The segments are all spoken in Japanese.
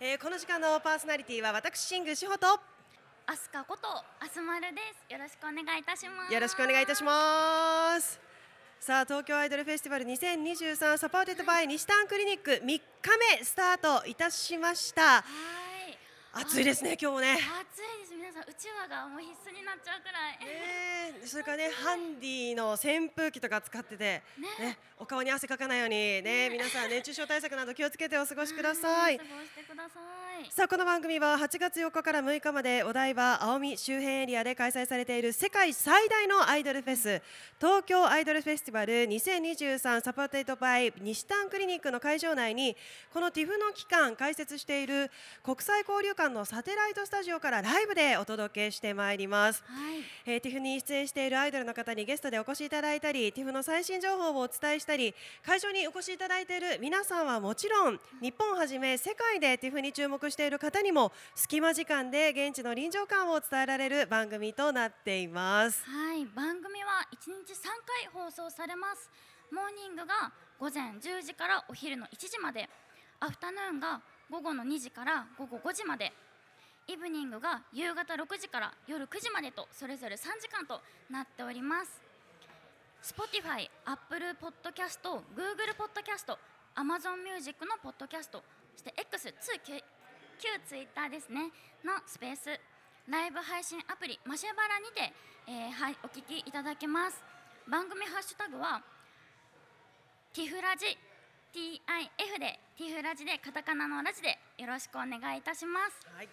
えー、この時間のパーソナリティは私新宮志保と。アスカことアスマルです。よろしくお願いいたします。よろしくお願いいたします。さあ東京アイドルフェスティバル2023 supported by にしたんクリニック3日目スタートいたしました。はい。暑いですね今日もね。暑いです皆さんうちわがもう必須になっちゃうくらい。ねそれからねハンディの扇風機とか使っててね。ねお顔に汗かかないようにね皆さん熱中症対策など気をつけてお過ごしください。過ごしてくださいさあこの番組は8月4日から6日までお台場青海周辺エリアで開催されている世界最大のアイドルフェス東京アイドルフェスティバル2023 supported by にしたんクリニックの会場内にこの TIF の期間開設している国際交流館のサテライトスタジオからライブでお届けしてまいります。はい。えー、TIFF に出演しているアイドルの方にゲストでお越しいただいたり TIFF の最新情報をお伝えしたり会場にお越しいただいている皆さんはもちろん日本をはじめ世界で TIFF に注目している方にも隙間時間で現地の臨場感を伝えられる番組となっています。はい。番組は1日3回放送されます。モーニングが午前10時からお昼の1時まで。アフタヌーンが午後の2時から午後5時までイブニングが夕方6時から夜9時までとそれぞれ3時間となっております。Spotify、Apple Podcast、Google Podcast、Amazon Music のポッドキャストそして X、旧旧 Twitter ですねのスペース。ライブ配信アプリマシェバラにて、えーはい、お聞きいただけます。番組ハッシュタグはティフラジ TIF でティフラジでカタカナのラジでよろしくお願いいたします。はい、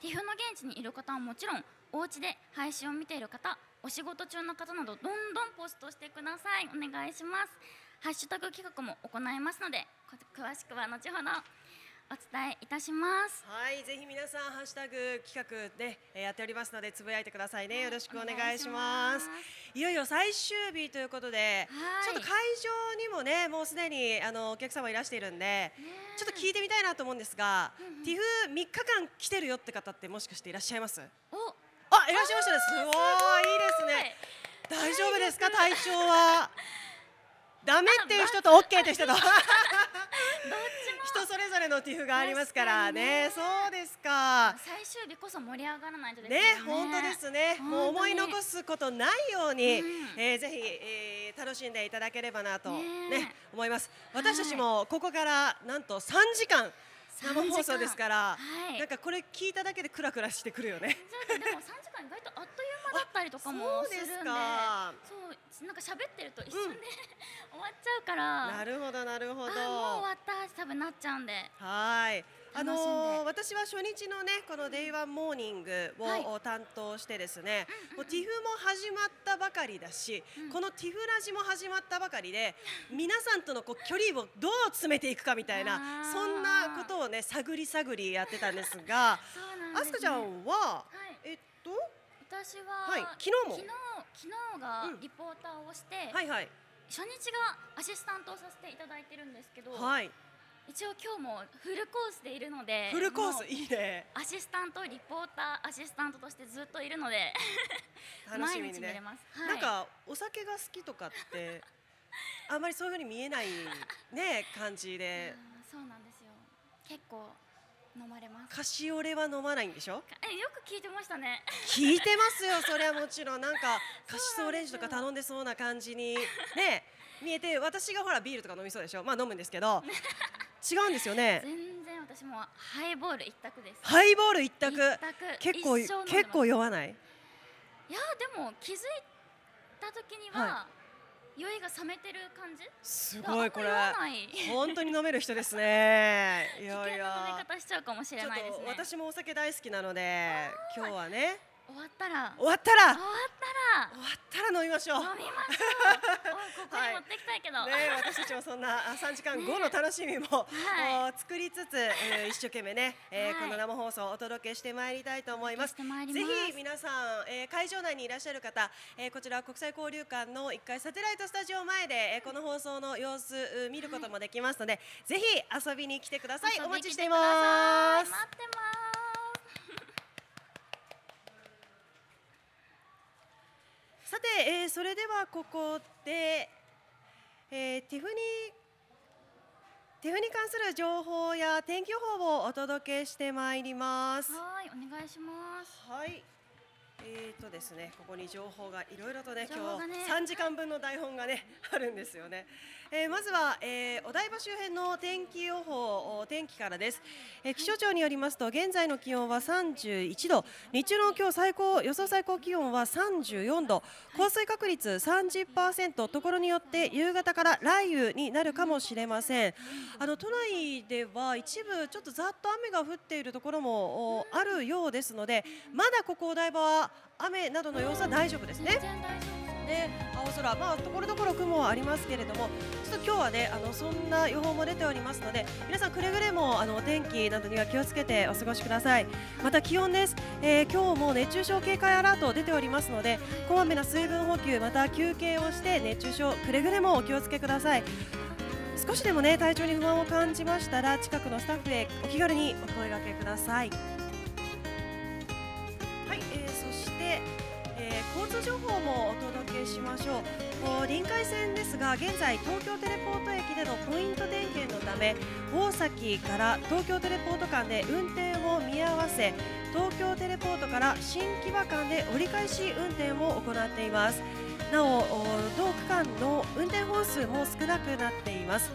ティフの現地にいる方はもちろんお家で配信を見ている方お仕事中の方などどんどんポストしてください。お願いします。ハッシュタグ企画も行いますので詳しくは後ほど。お伝えいたしますはい、ぜひ皆さんハッシュタグ企画でえーやっておりますのでつぶやいてくださいね。よろしくお願いします。いよいよ最終日ということで、はいちょっと会場にもねもうすでにあのお客様いらしているんで、ちょっと聞いてみたいなと思うんですが、うんうんティフ3日間来てるよって方ってもしかしていらっしゃいます？おあ、いらっしゃいましたね。すごいいいですね。大丈夫ですか？体調は？ダメっていう人とオッケーっていう人とどっち？も人それぞれのティフがありますからね。そうですか。最終日こそ盛り上がらないとですねよね、本当ですね。もう思い残すことないように、うんえーぜひ、えー楽しんでいただければなとねね思います。はい私たちもここからなんと3時間生放送ですから、はい。なんかこれ聞いただけでクラクラしてくるよね。ちょっとでも3時間意外とあっという間だったりとかもそうですするんで。か。そうなんか喋ってると一瞬で、うん。終わっちゃうから。なるほどなるほど。あもう終わった。多分なっちゃうんで。はい。あのー私は初日のねこの Day One Morning を、は担当してですね、うんもう TIF も始まったばかりだし、うん。この TIF ラジも始まったばかりで皆さんとのこう距離をどう詰めていくかみたいなそんなことをね探り探りやってたんですが、ね、あすかちゃんははい。えっと？私は、はい昨日も。昨日がうん。リポーターをして、はいはい。初日がアシスタントをさせていただいてるんですけど、はい一応今日もフルコースでいるのでフルコースいいね。アシスタントリポーターアシスタントとしてずっといるので楽しみにね。はい、なんかお酒が好きとかって あんまりそういうふうに見えないね感じで。そうなんですよ。結構飲まれます。カシオレは飲まないんでしょ？えよく聞いてましたね。聞いてますよそれはもちろん。なんか カシスオレンジとか頼んでそうな感じに。ね見えて私がほらビールとか飲みそうでしょ？まあ飲むんですけど 違うんですよね。全然私もハイボール一択です。ハイボール一択。一択。結構結構酔わない？いやでも気づいた時には、は酔いが冷めてる感じ？すごいこれ。本当に飲める人ですね。い危やい険な飲みや方しちゃうかもしれないですね。私もお酒大好きなので今日はね終わったら。終わったら。終わった終わったら飲みましょう。ら飲みましょう。ここに持ってきたいけど、ね、私たちもそんなあ 3時間後の楽しみも、はい。お作りつつ、えー 一生懸命ね、えーはい。この生放送をお届けしてまいりたいと思います。ぜひ皆さん、えー会場内にいらっしゃる方、えーこちら国際交流館の1階サテライトスタジオ前で、えーこの放送の様子、う見ることもできますので、ぜひ遊びに来てください。お待ちしています。待ってますさて、えーそれではここで、えーティフニーティフに関する情報や天気予報をお届けしてまいります。はいお願いしますはい。えーとですね、ここに情報がいろいろとね、情報がね。今日三時間分の台本がね あるんですよね。えーまずは、えーお台場周辺の天気予報、お天気からです。えー気象庁によりますと、現在の気温は31度、日中の今日最高予想最高気温は34度、降水確率30%、ところによって夕方から雷雨になるかもしれません。あの都内では一部ちょっとざっと雨が降っているところもおあるようですので、まだここお台場は雨などの様子は大丈夫ですね。で青空、まあところどころ雲はありますけれども、ちょっと今日はねあのそんな予報も出ておりますので、皆さんくれぐれもあのお天気などには気をつけてお過ごしください。また気温です。えー今日も熱中症警戒アラート出ておりますので、こまめな水分補給また休憩をして熱中症くれぐれもお気をつけください。少しでもね体調に不安を感じましたら近くのスタッフへお気軽にお声掛けくださ。い、情報もお届けしましょう。臨海線ですが現在東京テレポート駅でのポイント点検のため大崎から東京テレポート間で運転を見合わせ東京テレポートから新木場間で折り返し運転を行っていますなお同区間の運転本数も少なくなっています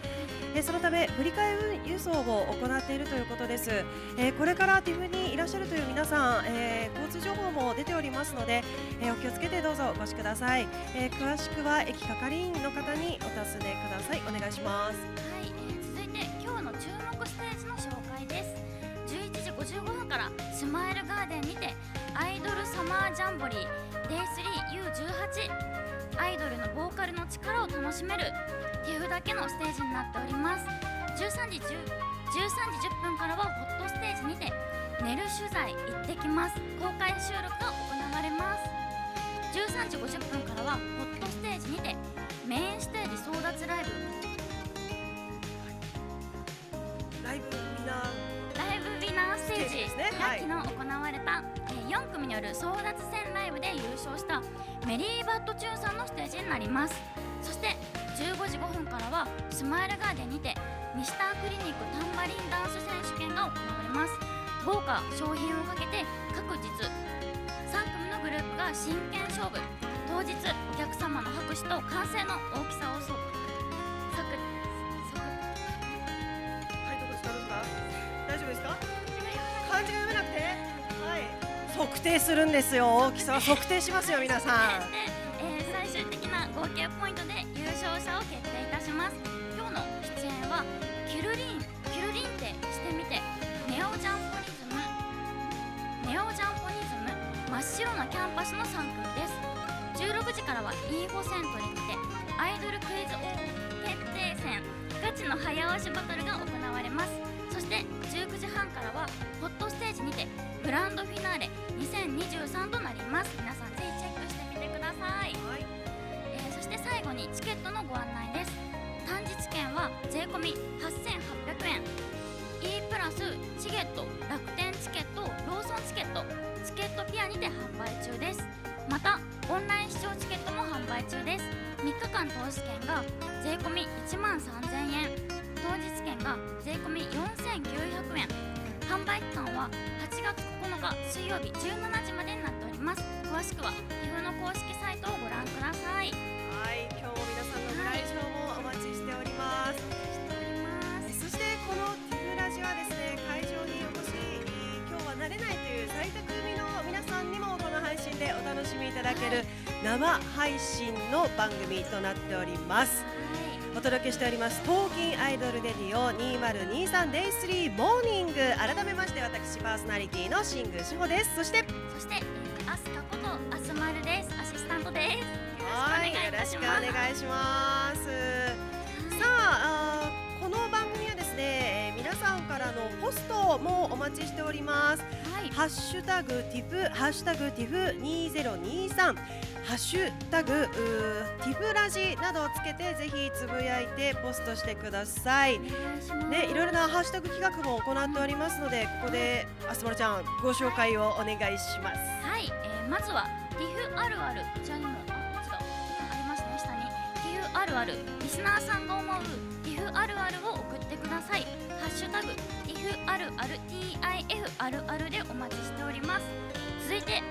えそのため振り替え輸送を行っているということです、えこれからティフにいらっしゃるという皆さん、え交通情報も出ておりますので、えお気をつけてどうぞお越しください、え詳しくは駅係員の方にお尋ねください。お願いします。はい、えー続いて今日の注目ステージの紹介です。11時55分からスマイルガーデンにてアイドルサマージャンボリー Day3U18 アイドルのボーカルの力を楽しめるていうだけのステージになっております。13時 ,10 13時10分からはホットステージにて寝る取材行ってきます。公開収録が行われます。13時50分からはホットステージにてメインステージ争奪ライブ。ライブみんなィナーステージ昨日行われた、えー4組による争奪戦ライブで優勝したメリーバッドチューンさんのステージになります。そして15時5分からはスマイルガーデンにてミスタークリニックタンバリンダンス選手権が行われます。豪華商品をかけて各日3組のグループが真剣勝負。当日お客様の拍手と歓声の大きさをそ大丈夫ですか？漢字が読めなくて。はい。測定するんですよ。大きさは測定しますよ皆さん、えー最終的な合計ポイントで優勝者を決定いたします。今日の出演はキュルリン。キュルリンってしてみて。ネオジャンポニズム。ネオジャンポニズム。真っ白なキャンパスの3組です。16時からはインフォセントリーにてアイドルクイズ王決定戦。ガチの早押しバトルが行われます。そして19時半からはホットステージにてグランドフィナーレ2023となります。皆さんぜひチェックしてみてください、はい。えーそして最後にチケットのご案内です。単日券は税込み8800円。E プラスチゲット楽天チケットローソンチケットチケットピアにて販売中です。またオンライン視聴チケットも販売中です。3日間投資券が税込み1万3000円当日券が税込み4900円。販売期間は8月9日水曜日17時までになっております。詳しくは TIFF の公式サイトをご覧ください。はい今日も皆さんのご来場もお待ちしております。しております。そしてこのティフラジはですね会場にお越し今日は慣れないという在宅組の皆さんにもこの配信でお楽しみいただける生配信の番組となっております。はいお届けしております東京アイドルレディオ 2023Day3 モーニング。改めまして私パーソナリティの新宮志保です。そしてそして、えー、アスカことアスマルです。アシスタントです。はいよろしくお願いします。さああーこの番組はですね、えー皆さんからのポストもお待ちしております。はい。ハッシュタグティフハッシュタグティフ2023ハッシュタグうティフラジなどをつけてぜひつぶやいてポストしてください。お願いしますね、いろいろなハッシュタグ企画も行っておりますのでここであすまるちゃんご紹介をお願いします。はい、えー、まずはティフあるあるこちらにもあこちらありますね下に。ティフあるあるリスナーさんが思うティフあるあるを送ってください。ハッシュタグ TIF あるある TIF あるあるでお待ちしております。続いて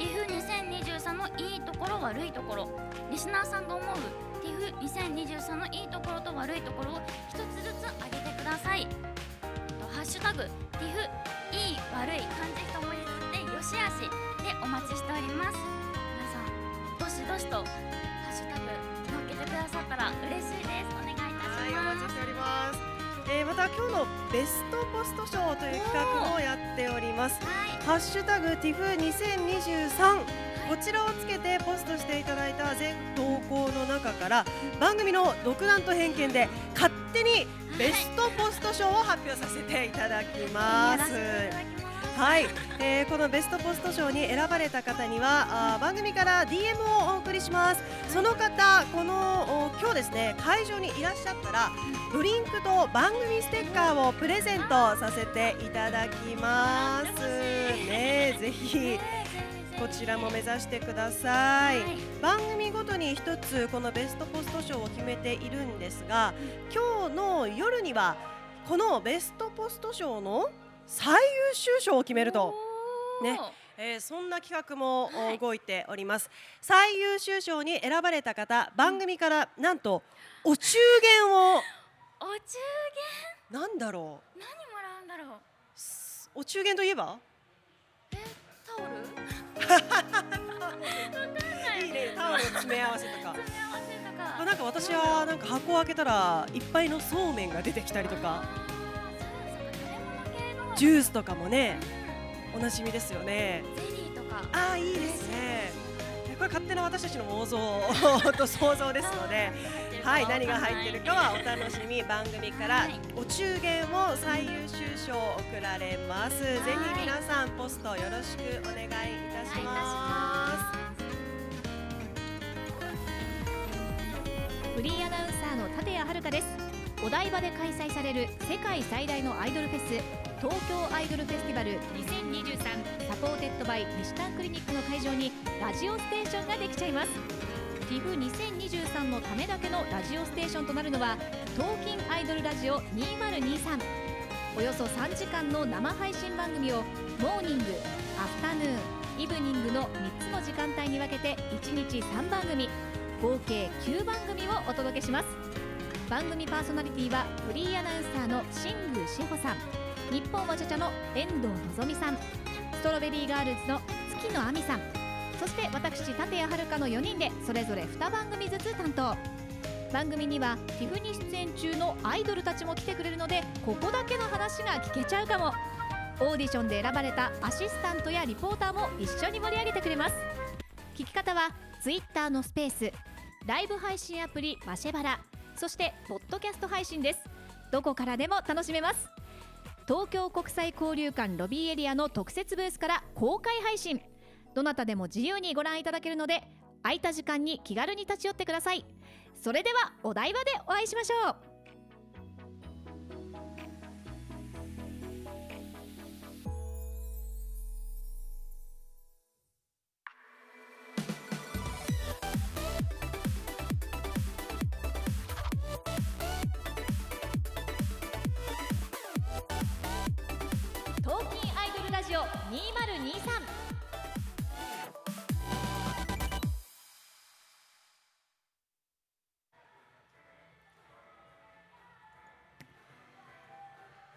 TIF2023 のいいところ悪いところ。リスナーさんが思う TIF2023 のいいところと悪いところを一つずつ挙げてください。とハッシュタグ TIF いい悪い漢字一文字ずつでよしあしでお待ちしております。皆さんどしどしとハッシュタグ載っけてくださったら嬉しいです。お願いいた、します。お待ちしております。えー、また今日のベストポスト賞という企画もやっております。はい。ハッシュタグ TIF2023 こちらをつけてポストしていただいた全投稿の中から番組の独断と偏見で勝手にベストポスト賞を発表させていただきます。やらせていただきますはい、えーこのベストポスト賞に選ばれた方にはあー番組から DM をお送りします。その方このお今日ですね会場にいらっしゃったらドリンクと番組ステッカーをプレゼントさせていただきます。ねぜひこちらも目指してください、はい。番組ごとに一つこのベストポスト賞を決めているんですが今日の夜にはこのベストポスト賞の最優秀賞を決めると、ね。えーそんな企画も、動いております。最優秀賞に選ばれた方番組からなんとお中元を。お中なんだろ元何もらうんだろう。うお中元といえば？えタオル？いいね。タオル詰め合わせとか。詰め合わせとか。あなんか私はなんか箱を開けたらいっぱいのそうめんが出てきたりとかジュースとかもねおなじみですよね。ゼリーとか。ああいいですね。これ勝手な私たちの妄想と想像ですのではい、何が入ってるかはお楽しみ番組からはい。お中元を最優秀賞贈られます、ぜひ皆さんポストよろしくお願いいたします。フリーアナウンサーの立谷遥です。お台場で開催される世界最大のアイドルフェス東京アイドルフェスティバル2023 supported by にしたんクリニックの会場にラジオステーションができちゃいます。TIF2023 のためだけのラジオステーションとなるのは東京アイドルラジオ2023およそ3時間の生配信番組をモーニングアフタヌーンイブニングの3つの時間帯に分けて1日3番組合計9番組をお届けします。番組パーソナリティはフリーアナウンサーの新宮志保さん。日本はちゃちゃの遠藤のぞみさんストロベリーガールズの月野亜美さんそして私立谷遥の4人でそれぞれ2番組ずつ担当。番組には TIFF に出演中のアイドルたちも来てくれるのでここだけの話が聞けちゃうかも。オーディションで選ばれたアシスタントやリポーターも一緒に盛り上げてくれます。聞き方は Twitter のスペースライブ配信アプリマシェバラそしてポッドキャスト配信です。どこからでも楽しめます。東京国際交流館ロビーエリアの特設ブースから公開配信。どなたでも自由にご覧いただけるので空いた時間に気軽に立ち寄ってください。それではお台場でお会いしましょう。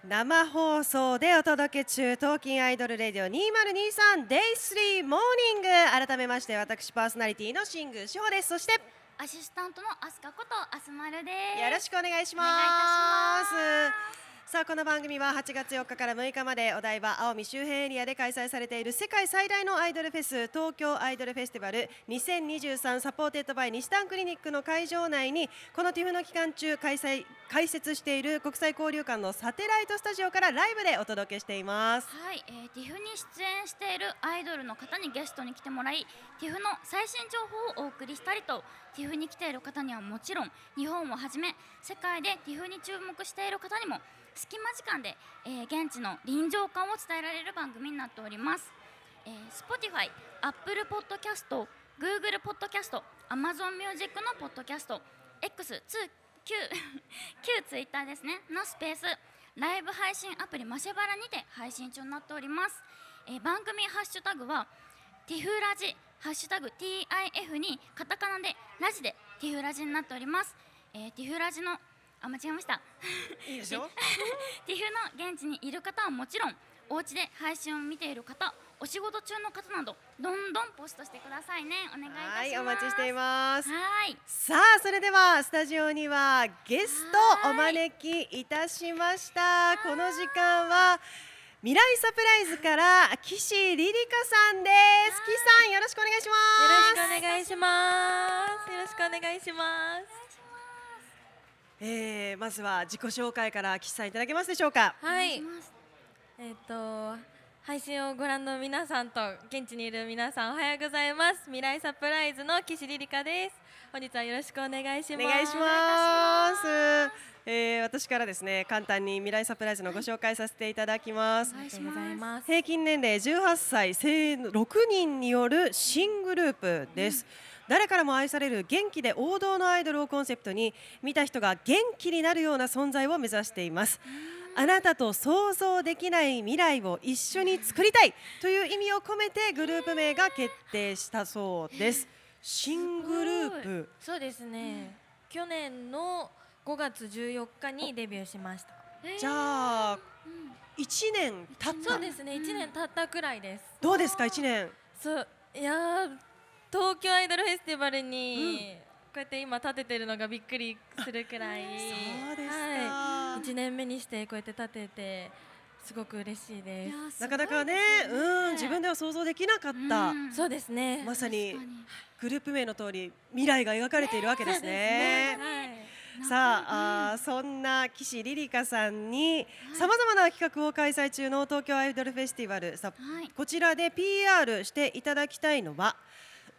生放送でお届け中東京 Idol Radio 2023 Day Three Morning。改めまして私パーソナリティの新宮志保です。そしてアシスタントのアスカことアスマルです。よろしくお願いしお願いいますたしますさあこの番組は8月4日から6日までお台場青海周辺エリアで開催されている世界最大のアイドルフェス東京アイドルフェスティバル2023 supported by にしたんクリニックの会場内にこの TIFF の期間中開催開設している国際交流館のサテライトスタジオからライブでお届けしています。はい、えー、TIFF に出演しているアイドルの方にゲストに来てもらい TIFF の最新情報をお送りしたりと TIFF に来ている方にはもちろん日本をはじめ世界で TIFF に注目している方にも隙間時間で、えー現地の臨場感を伝えられる番組になっております、えー、Spotify、Apple Podcast、Google Podcast、Amazon Music のポッドキャスト X、ツ旧 旧ツイッターですねのスペースライブ配信アプリマシェバラにて配信中になっております、えー番組ハッシュタグはティフラジハッシュタグ TIF にカタカナでラジでティフラジになっております、えーティフラジのあ間違えました。いいでしょ？ティフの現地にいる方はもちろんお家で配信を見ている方お仕事中の方などどんどんポストしてくださいね。お願いいたします。はいお待ちしています。はい。さあそれではスタジオにはゲストお招きいたしました。この時間は未来サプライズから岸リリカさんです。岸さんよろしくお願いしまよすろしくお願いします。よろしくお願いします。えー、まずは自己紹介から岸さんいただけますでしょうか？はいえっ、と配信をご覧の皆さんと現地にいる皆さんおはようございます。未来サプライズの岸リリカです。本日はよろしくお願いします。お願いします。えー、私からですね簡単に未来サプライズのご紹介させていただきますあ。りがとうございます。平均年齢18歳生6人による新グループです、誰からも愛される元気で王道のアイドルをコンセプトに見た人が元気になるような存在を目指していますあなたと想像できない未来を一緒に作りたいという意味を込めてグループ名が決定したそうです新グループそうですね。去年の5月14日にデビューしました。えーじゃあうん1年経ったそうですね。1年経ったくらいです。どうですか1年そういやー東京アイドルフェスティバルに、こうやって今立ててるのがびっくりするくらい。そうですか、はい、1年目にしてこうやって立ててすごく嬉しいでいやーなかなかねうん自分では想像できなかった、うそうですね。まさにグループ名の通り未来が描かれているわけですね。はい。さああーそんな岸リリカさんにさまざまな企画を開催中の東京アイドルフェスティバル。さはい。こちらで PR していただきたいのは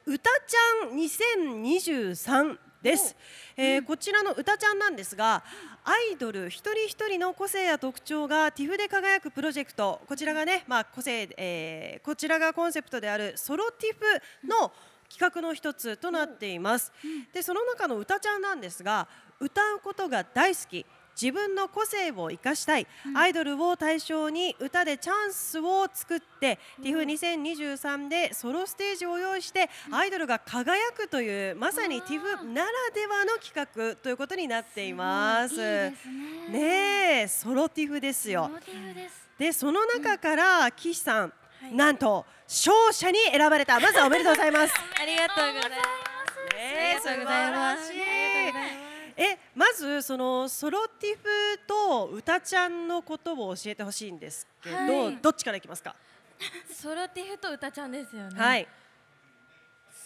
歌ちゃん2023です、えーこちらの歌ちゃんなんですがアイドル一人一人の個性や特徴が TIFF で輝くプロジェクト。こちらがね、まあ、個性、えーこちらがコンセプトであるソロ TIFF の企画の一つとなっています、でその中の歌ちゃんなんですが歌うことが大好き自分の個性を生かしたい、アイドルを対象に歌でチャンスを作って、TIFF2023 でソロステージを用意して、アイドルが輝くというまさに TIFF ならではの企画ということになっています。いいですね。ねえソロ TIFF ですよ。ソロティフです。でその中から岸さん、はい。なんと勝者に選ばれた。まずはおめでとうございます。ありがとうございます。ねありがとうございますえまずそのソロティフと歌ちゃんのことを教えてほしいんですけど、はい。どっちからいきますか、ソロティフと歌ちゃんですよね。はい、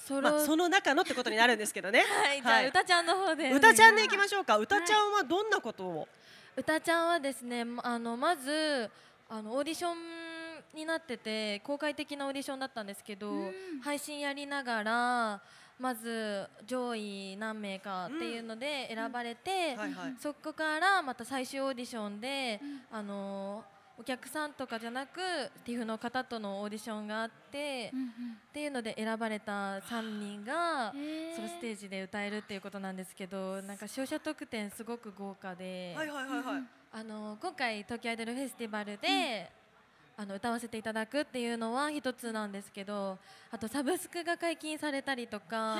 ソロ、まあ、その中のってことになるんですけどね。はいじゃあ歌ちゃんの方で歌ちゃんでいきましょうか。歌ちゃんはどんなことを、歌ちゃんはですねまあのまずあのオーディションになってて公開的なオーディションだったんですけど、うん。配信やりながらまず上位何名かっていうので選ばれて、そこからまた最終オーディションで、あのお客さんとかじゃなく TIFF の方とのオーディションがあって、うんうん。っていうので選ばれた3人がそのステージで歌えるっていうことなんですけどなんか視聴者特典すごく豪華で、はいはいはいはい。あの今回東京アイドルフェスティバルで、あの歌わせていただくっていうのは一つなんですけどあとサブスクが解禁されたりとか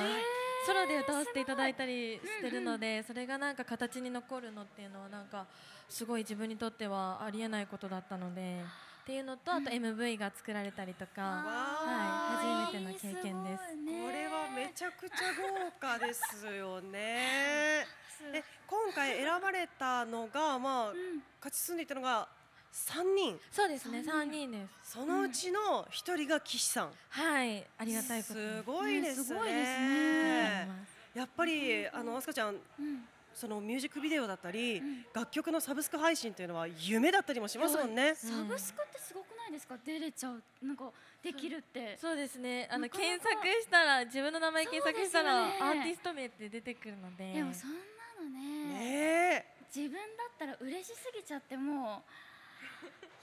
ソロで歌わせていただいたりしてるので、それがなんか形に残るのっていうのはなんかすごい自分にとってはありえないことだったのでっていうのとあと MV が作られたりとか、はい、初めての経験です。すごいねこれはめちゃくちゃ豪華ですよね。で今回選ばれたのがまあ、ん。勝ち進んでいったのが3人。そうですね、三人。です。そのうちの1人が岸さん、はい、ありがたいことに。すごいですね。ねすごいですね。やっぱりあのあすかちゃんうん。そのミュージックビデオだったり、ん。楽曲のサブスク配信というのは夢だったりもしますもんね。サブスクってすごくないですか？出れちゃうなんかできるって。そうですね。あのなかなか。検索したら自分の名前検索したら、ね。アーティスト名って出てくるので。でもそんなのねねえ。自分だったら嬉しすぎちゃってもう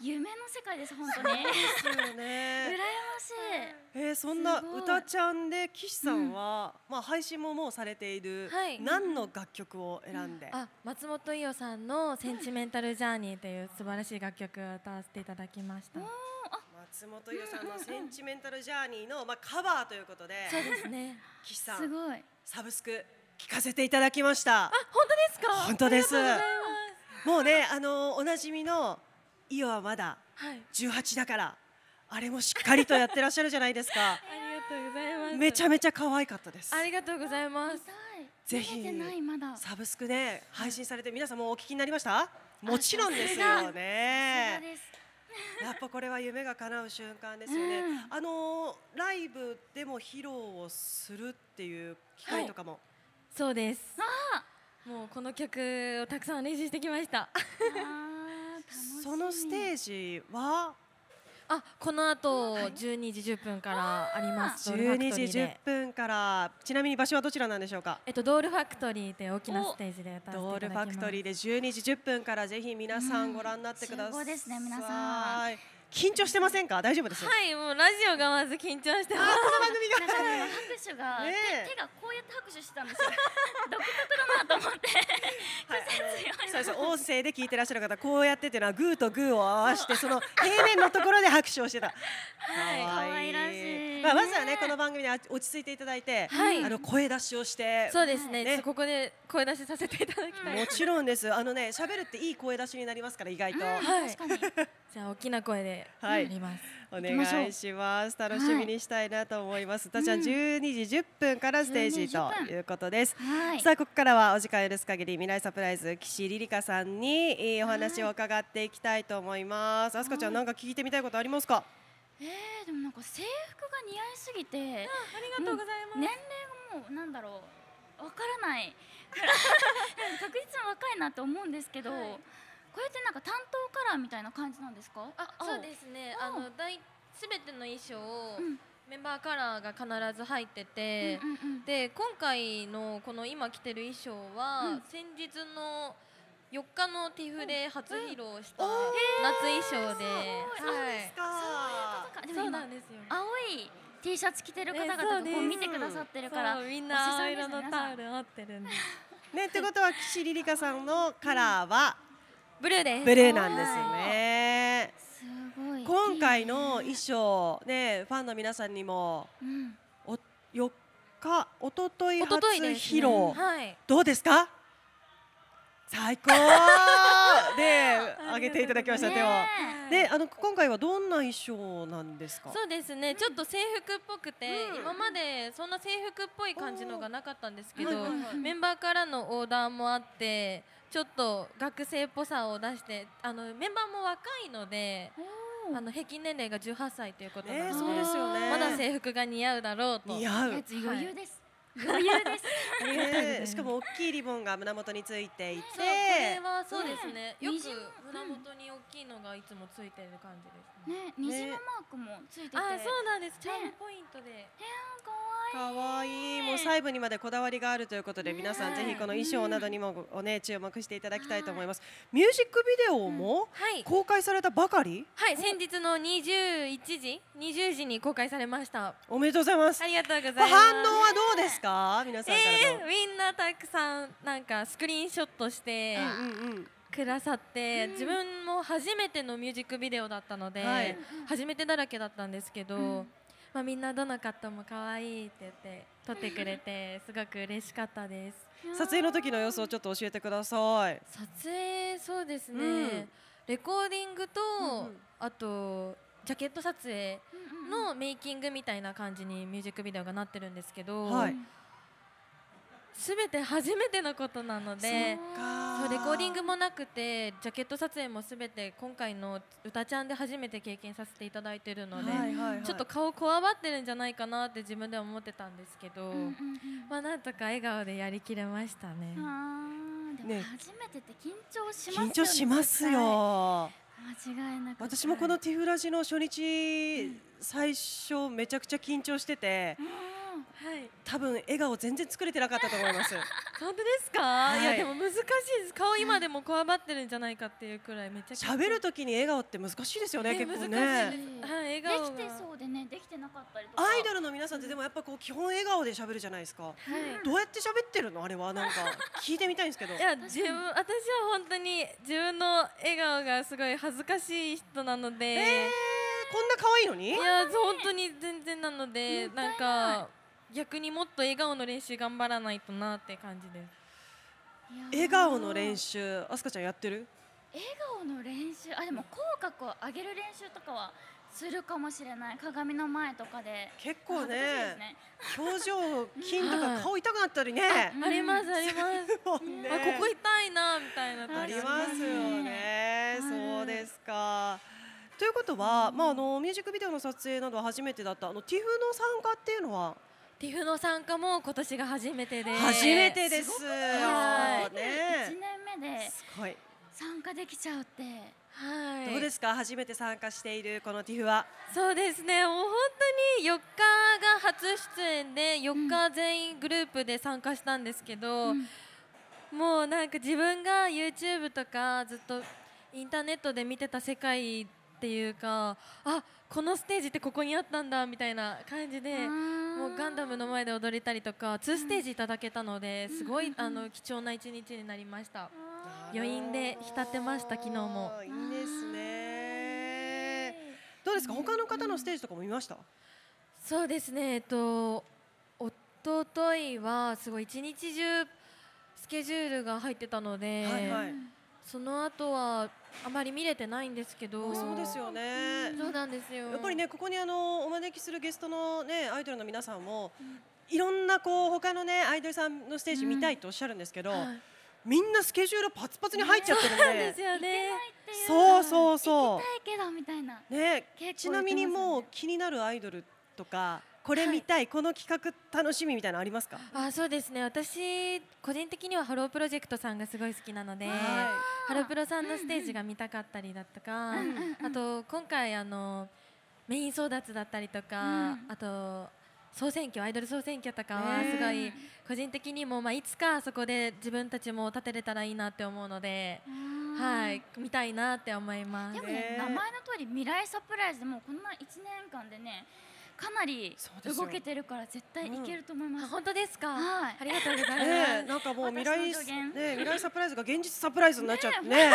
夢の世界です本当に。羨ですよまね。しえー、そんな歌ちゃんで岸さんは、まあ配信ももうされている、はい。何の楽曲を選んで、あ松本伊代さんの「センチメンタル・ジャーニー」という素晴らしい楽曲を歌わせていただきました。松本伊代さんの「センチメンタル・ジャーニーの」まあ、カバーということでそうですね。岸さんすごい。サブスク聞かせていただきました。本当ですか？本当です。もうねあのおなじみの伊代はまだはい。18だからあれもしっかりとやってらっしゃるじゃないですか。ありがとうございます。めちゃめちゃ可愛かったです。ありがとうございます。ぜひ見れてないまだ。サブスクで配信されて皆さんもお聞きになりました？もちろんですよね。やっぱこれは夢が叶う瞬間ですよね、うん。あのライブでも披露をするっていう機会とかも、そうです。もうこの曲をたくさん練習してきましたそのステージは？あこの後12時10分からあります。ドールファク12時トリーで。10分から。ちなみに場所はどちらなんでしょうか？えっとドールファクトリーで大きなステージで歌ドールわせていただきますファクトリーで12時10分からぜひ皆さんご覧になってください、うん集合ですね皆さん緊張してませんか？大丈夫です、はいもうラジオがまず緊張してます。この番組が。拍手が、ねえ。手手がこうやって拍手してたんですよ。独特だなと思って。そうです音声で聞いてらっしゃる方こうやってっていうのはグーとグーを合わせて その平面のところで拍手をしてた。はい。可可愛らしい。まあまずはねねこの番組で落ち着いていただいて、はい。あの声出しをして。そうですね。ね。ここで声出しさせていただきたい、もちろんです。あのね喋るっていい声出しになりますから意外と。はい。確かに。じゃあ大きな声ではいお願いします。楽しみにしたいなと思います。たちゃん12時10分からステージ12時10分ということです。はいさあここからはお時間許す限り未来サプライズ岸リリカさんにえーお話を伺っていきたいと思います。あすかちゃんなんか聞いてみたいことありますか？えー、でもなんか制服が似合いすぎてありがとうございます、年齢がもうなんだろうわからない 確実に若いなって思うんですけど、はいこれってなんか担当カラーみたいな感じなんですか？あそうですね。あの大すべての衣装をうん。メンバーカラーが必ず入ってて、うんうんうん。で今回のこの今着てる衣装は、うん。先日の4日の TIFF で初披露したうん。夏衣装で、はいか。そうなんですよ青い T シャツ着てる方々がこう見てくださってるからみんな青色のタオル持ってるんです。ねってことは岸リリカさんのカラーは？ブルーです。ブルーなんですね。すごい。今回の衣装ねファンの皆さんにもうん。お4日一昨日一初披露。はい。どうですか？最高！で 上げていただきました手を。ねであの今回はどんな衣装なんですか？そうですね、ちょっと制服っぽくて、うん。今までそんな制服っぽい感じのがなかったんですけど、はいはいはい。メンバーからのオーダーもあってちょっと学生っぽさを出してあのメンバーも若いのであの平均年齢が18歳ということなので、ねそうですよね。まだ制服が似合うだろうと似合う。やつ余裕です、余裕です。ねしかも大きいリボンが胸元についていて、これはそうですね、よく胸元に大きいのがいつもついてる感じです。ね。ね虹のマークもついてて、あそうなんです。チャームポイントで、かわいい。可愛いもう細部にまでこだわりがあるということで、皆さんぜひこの衣装などにもごおね注目していただきたいと思います。ミュージックビデオもはい。公開されたばかり？はい、先日の21時、20時に公開されました。おめでとうございます。ありがとうございます。反応はどうですか？皆さんからえー、の。みんなたくさんなんかスクリーンショットしてうんうんうん。くださって、自分も初めてのミュージックビデオだったので、はい。初めてだらけだったんですけど、まあみんなどのカットも可愛いって言って撮ってくれてすごく嬉しかったです。撮影の時の様子をちょっと教えてください。撮影そうですね、うん。レコーディングと、うんうん。あとジャケット撮影のメイキングみたいな感じにミュージックビデオがなってるんですけど、はいすべて初めてのことなのでか。そうレコーディングもなくてジャケット撮影もすべて今回の歌ちゃんで初めて経験させていただいているので、はいはいはい。ちょっと顔こわばってるんじゃないかなって自分では思ってたんですけど、うんうんうんまあなんとか笑顔でやりきれましたね。でもね。初めてって緊張しますよね緊張しますよ。間違いなく。私もこのティフラジの初日最初めちゃくちゃ緊張しててはい多分笑顔全然作れてなかったと思います。本当ですか、はい。い、やでも難しいです。顔今でもこわばってるんじゃないかっていうくらいめっちゃ。喋る時に笑顔って難しいですよねね結構難しいねです。はいで笑顔が。きてそうでねできてなかったりとか。アイドルの皆さんってでもやっぱこう基本笑顔で喋るじゃないですか。はい。どうやって喋ってるの？あれは。なんか 聞いてみたいんですけど。いや自分私は本当に自分の笑顔がすごい恥ずかしい人なので、えー、こんな可愛いのに？いや本当に全然なのでなんか逆にもっと笑顔の練習頑張らないとなって感じです。笑顔の練習あすかちゃんやってる？笑顔の練習？あでも口角を上げる練習とかはするかもしれない。鏡の前とかで。結構ねね。表情筋とはいか顔痛くなったりね。うんありますあります。もんね。あここ痛いなみたいな時。ありますよね。はいそうですか。ということは、まああのミュージックビデオの撮影などは初めてだったあのティフの参加っていうのはティフの参加も今年が初めてで初めてです。すはい？1ね。年目ですごい。参加できちゃうってはいどうですか？初めて参加しているこのティフは。そうですねもう本当に4日が初出演で4日全員グループで参加したんですけど、うんもうなんか自分が YouTube とかずっとインターネットで見てた世界っていうかあこのステージってここにあったんだみたいな感じでもうガンダムの前で踊れたりとか2ステージいただけたのですごいあの貴重な一日になりました。余韻で浸ってました昨日もいいですね。どうですか？他の方のステージとかも見ました？そうですねえっと一昨日はすごい一日中スケジュールが入ってたので、はいはい。その後はあまり見れてないんですけど。そうですよね。そうなんですよ。やっぱりねここにあのお招きするゲストのねアイドルの皆さんも、いろんなこう他のねアイドルさんのステージ見たいとおっしゃるんですけど、はいみんなスケジュールパツパツに入っちゃってるんそうですで。よね。そうそうそう。行きたいけどみたいな。ね結構ちなみにもう気になるアイドルとかこれ見たい、この企画楽しみみたいなのありますか？あそうですね。私個人的にはハロープロジェクトさんがすごい好きなので、はハロプロさんのステージが見たかったりだとか、あと今回あのメイン争奪だったりとか、うん。あと総選挙アイドル総選挙とかはすごい個人的にもまあいつかそこで自分たちも立てれたらいいなって思うので、はい見たいなって思います。で。もねね名前の通り未来サプライズでもうこんな1年間でねかなり動けてるから絶対いけると思います、あ本当ですか、はい。ありがとうございます。ねえなんかもう未来ね未来サプライズが現実サプライズになっちゃってね。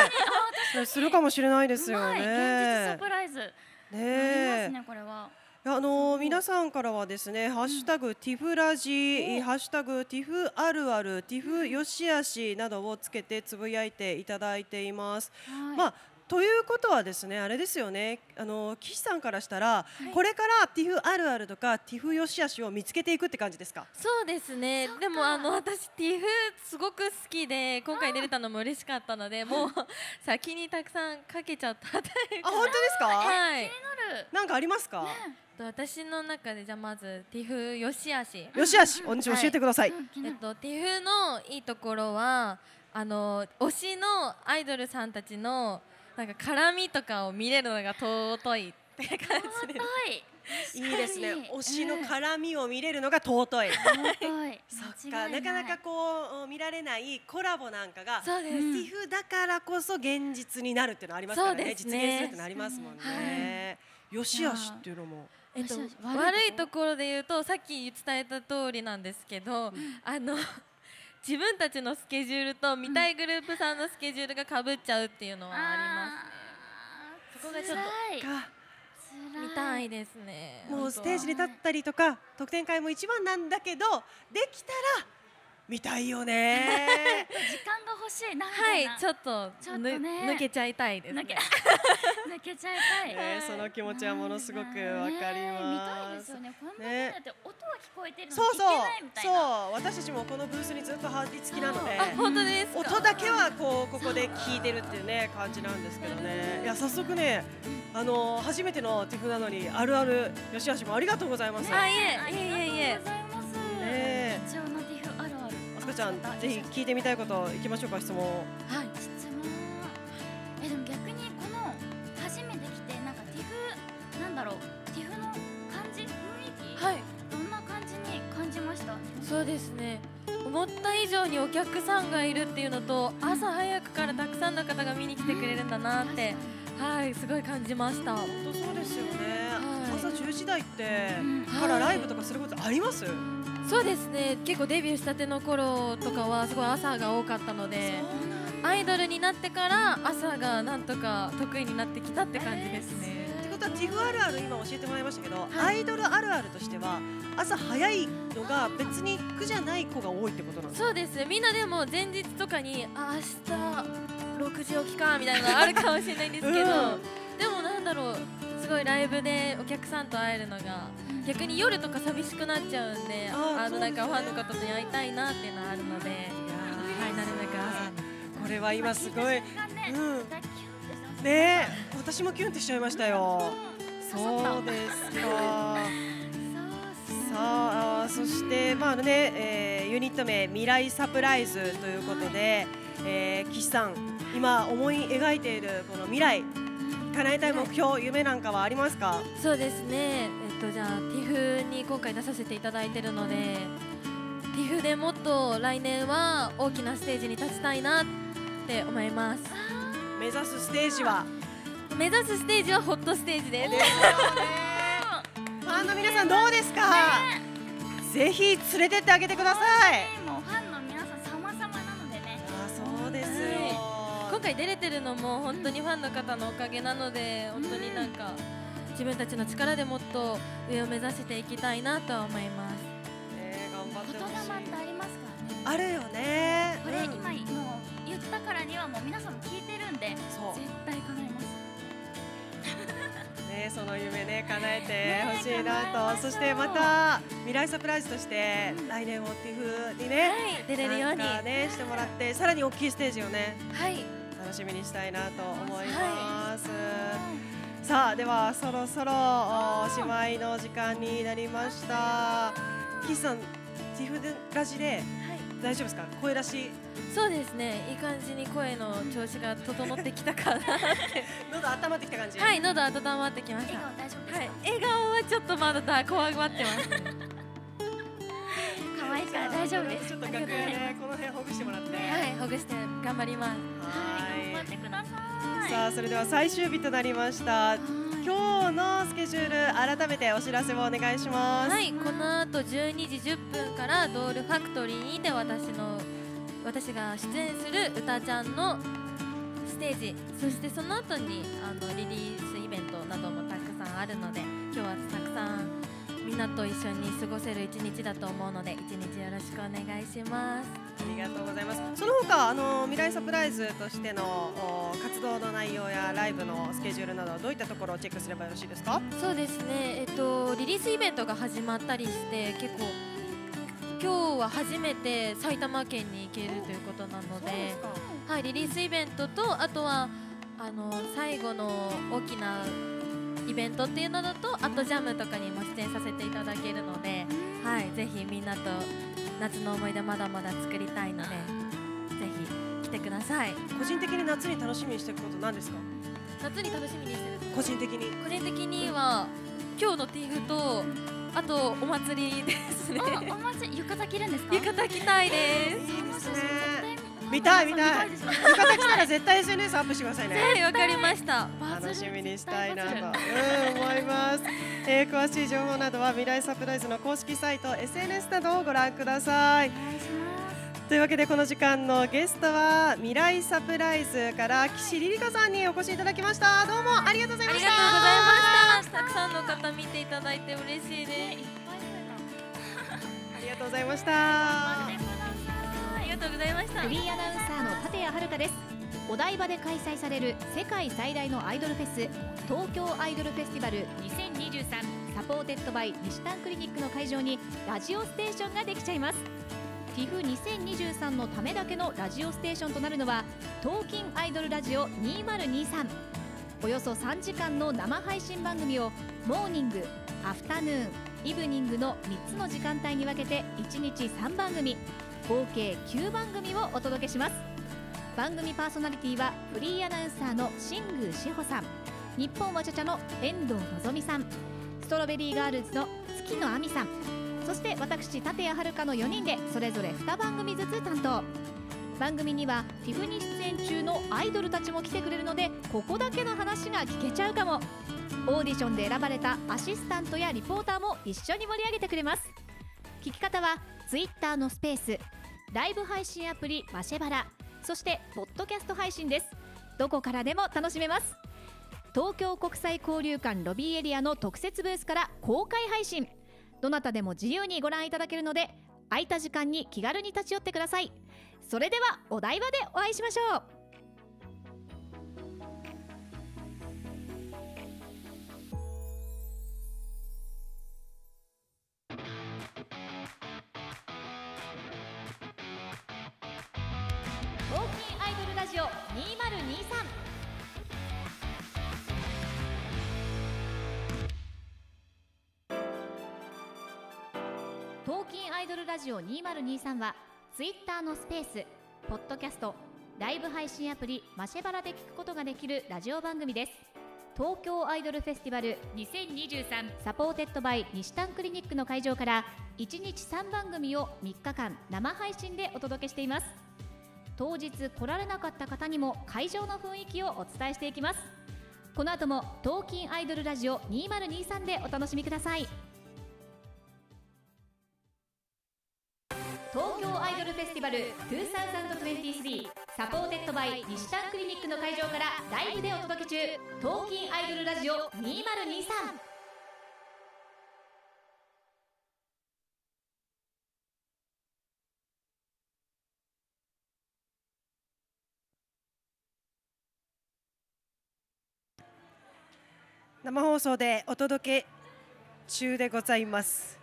ねするかもしれないですようまい現実ねサ。プライズ、ねありえますねこれは。あのー皆さんからはですね、ハッシュタグティフラジ、ハッシュタグティフあるある、ティフよしあしなどをつけてつぶやいていただいています。はい。まあということはですね、あれですよね、あの岸さんからしたら、これからティフあるあるとかティフよしあしを見つけていくって感じですか？そうですね。でもあの私ティフすごく好きで今回出れたのも嬉しかったので もう先にたくさんかけちゃったというあ、本当ですか？はい。なんかありますか？と私の中でじゃあまずティフよしあし。よしあし、お教えてください。うん気になる。えっと、ティフのいいところはあの推しのアイドルさんたちのなんか絡みとかを見れるのが尊いって感じです。尊いいいですね。推しの絡みを見れるのが尊い。尊い そっか、なかなかこう見られないコラボなんかが。そうです、ティフだからこそ現実になるっていうのありますからねそうですね実現するってのありますもんね。よしあしっていうのも。えっと悪悪いいところで言うとさっき伝えた通りなんですけど、あの自分たちのスケジュールと見たいグループさんのスケジュールがかぶっちゃうっていうのはありますね。そこがちょっと見たいですね。もうステージに立ったりとか得点会も一番なんだけどできたら見たいよね。時間が欲しいなはいちょっとちょっとぬね抜けちゃいたいです、ね。抜け。抜けちゃいたい、ねその気持ちはものすごくわかりね見たいますですよ。ね。こんなにねだって音は聞こえてるのにそうそう。聞けないみたいそう。な私たちもこのブースにずっと張り付きなので。あ本当ですか？音だけはこうここで聞いてるっていうね感じなんですけどね。いや早速ねあの初めてのティフなのにあるあるよしあしもありがとうございます、あいえあいえいえいえりがとうございます、え貴重なティフあるあるあす。かちゃんぜひ聞いてみたいこといきましょうか質問はい。質問。えでも逆にこの初めて来てなんかティフなんだろうティフの感じ雰囲気、はい。どんな感じに感じそうですね。思った以上にお客さんがいるっていうのと朝早くからたくさんの方が見に来てくれるんだなってはいすごい感じました。本当そうですよね、はい。朝10時台ってうん。からライブとかすることあります、そうですね。結構デビューしたての頃とかはすごい朝が多かったのでアイドルになってから朝がなんとか得意になってきたって感じですね、ってことはティフあるある今教えてもらいましたけど、アイドルあるあるとしては朝早いのが別に苦じゃない子が多いってことなんですか？そうですみんなでも前日とかにあ明日6時起きかみたいなのがあるかもしれないんですけど、うん。でもなんだろう。すごいライブでお客さんと会えるのが逆に夜とか寂しくなっちゃうんであのなんかファンの方に会いたいなっていうのはあるので、はい、なるべく朝に。これは今すごいうん。うん。ね。え私もキュンってしちゃいましたよ。そう。ですか。さあそしてまあね、えーユニット名未来サプライズということで、えー岸さん今思い描いているこの未来叶えたい目標夢なんかはありますか？そうですね、えっと、じゃあ TIFF に今回出させていただいてるので TIFF でもっと来年は大きなステージに立ちたいなって思います。目指すステージは？目指すステージはホットステージです。ファンの皆さんどうですか、ぜひ連れてってあげてください回出れてるのも本当にファンの方のおかげなので本当になんか自分たちの力でもっと上を目指していきたいなとは思います。ね頑張って言ほしい。霊ってありますからねあるよね。これうん今もう言ったからにはもう皆さんも聞いてるんでそう。絶対叶えます。ね、その夢ね叶えてほしいなと、そしてまた未来サプライズとして来年もティフにね、はい出れるように。ねしてもらってさらに大きいステージをね。はい楽しみにしたいなと思います。さあではそろそろおしまいの時間になりました。岸さんティフラジで大丈夫ですか？声出し。そうですね。いい感じに声の調子が整ってきたかな 喉温まってきた感じ？はい喉温まってきました。笑顔大丈夫ですか、はい。笑顔はちょっとまだ怖がってます可愛いから大丈夫です。ちょっと楽屋でこの辺ほぐしてもらって。はいほぐして頑張ります。はい。頑張ってください。さあそれでは最終日となりました。今日のスケジュール改めてお知らせをお願いします、はいこの後12時10分からドールファクトリーにて私の私が出演するうたちゃんのステージそしてその後にあのリリースイベントなどもたくさんあるので今日はたくさんみんなと一緒に過ごせる一日だと思うので一日よろしくお願いします。ありがとうございます。その他あの未来サプライズとしてのお活動の内容やライブのスケジュールなどどういったところをチェックすればよろしいですか？そうですね、えっと、リリースイベントが始まったりして結構今日は初めて埼玉県に行けるということなのではい、リリースイベントとあとはあの最後の大きなイベントっていうのだとあとジャムとかにも出演させていただけるので、はい、ぜひみんなと夏の思い出まだまだ作りたいのでぜひ来てください。個人的に夏に楽しみにしていくこと何ですか？夏に楽しみにしてる個人的に。個人的には今日のティーフとあとお祭りですね。おお祭り浴衣着るんですか？浴衣着たいです。いいですね見たい見たい。浴衣来たら絶対 SNS アップしてくださいね。はいわかりました。楽しみにしたいなと、思います、えー詳しい情報などは未来サプライズの公式サイト SNS などをご覧ください。というわけでこの時間のゲストは未来サプライズから岸リリカさんにお越しいただきました。どうもありがとうございあました。りがとうございました。たくさんの方見ていただいて嬉しいです。ありがとうございました ありがとうございました。フリーアナウンサーの立谷遥です。お台場で開催される世界最大のアイドルフェス東京アイドルフェスティバル2023サポーテッドバイ西丹クリニックの会場にラジオステーションができちゃいます。 TIF2023 のためだけのラジオステーションとなるのは東京アイドルラジオ2023およそ3時間の生配信番組をモーニングアフタヌーンイブニングの3つの時間帯に分けて1日3番組。合計9番組をお届けします。番組パーソナリティはフリーアナウンサーの新宮志保さん。日本わちゃちゃの遠藤のぞみさん。ストロベリーガールズの月野亜美さん。そして私立谷遥の4人でそれぞれ2番組ずつ担当。番組にはティフに出演中のアイドルたちも来てくれるのでここだけの話が聞けちゃうかも。オーディションで選ばれたアシスタントやリポーターも一緒に盛り上げてくれます。聞き方は Twitter のスペースライブ配信アプリマシェバラそしてポッドキャスト配信です。どこからでも楽しめます。東京国際交流館ロビーエリアの特設ブースから公開配信。どなたでも自由にご覧いただけるので空いた時間に気軽に立ち寄ってください。それではお台場でお会いしましょう。東京アイドルラジオ2023はツイッターのスペース、ポッドキャスト、ライブ配信アプリマシェバラで聞くことができるラジオ番組です。東京アイドルフェスティバル2023 supported by にしたんクリニックの会場から1日3番組を3日間生配信でお届けしています。当日来られなかった方にも会場の雰囲気をお伝えしていきます。この後も東京アイドルラジオ2023でお楽しみください。東京アイドルフェスティバル2023 supported by にしたんクリニックの会場からライブでお届け中東京アイドルラジオ2023生放送でお届け中でございます。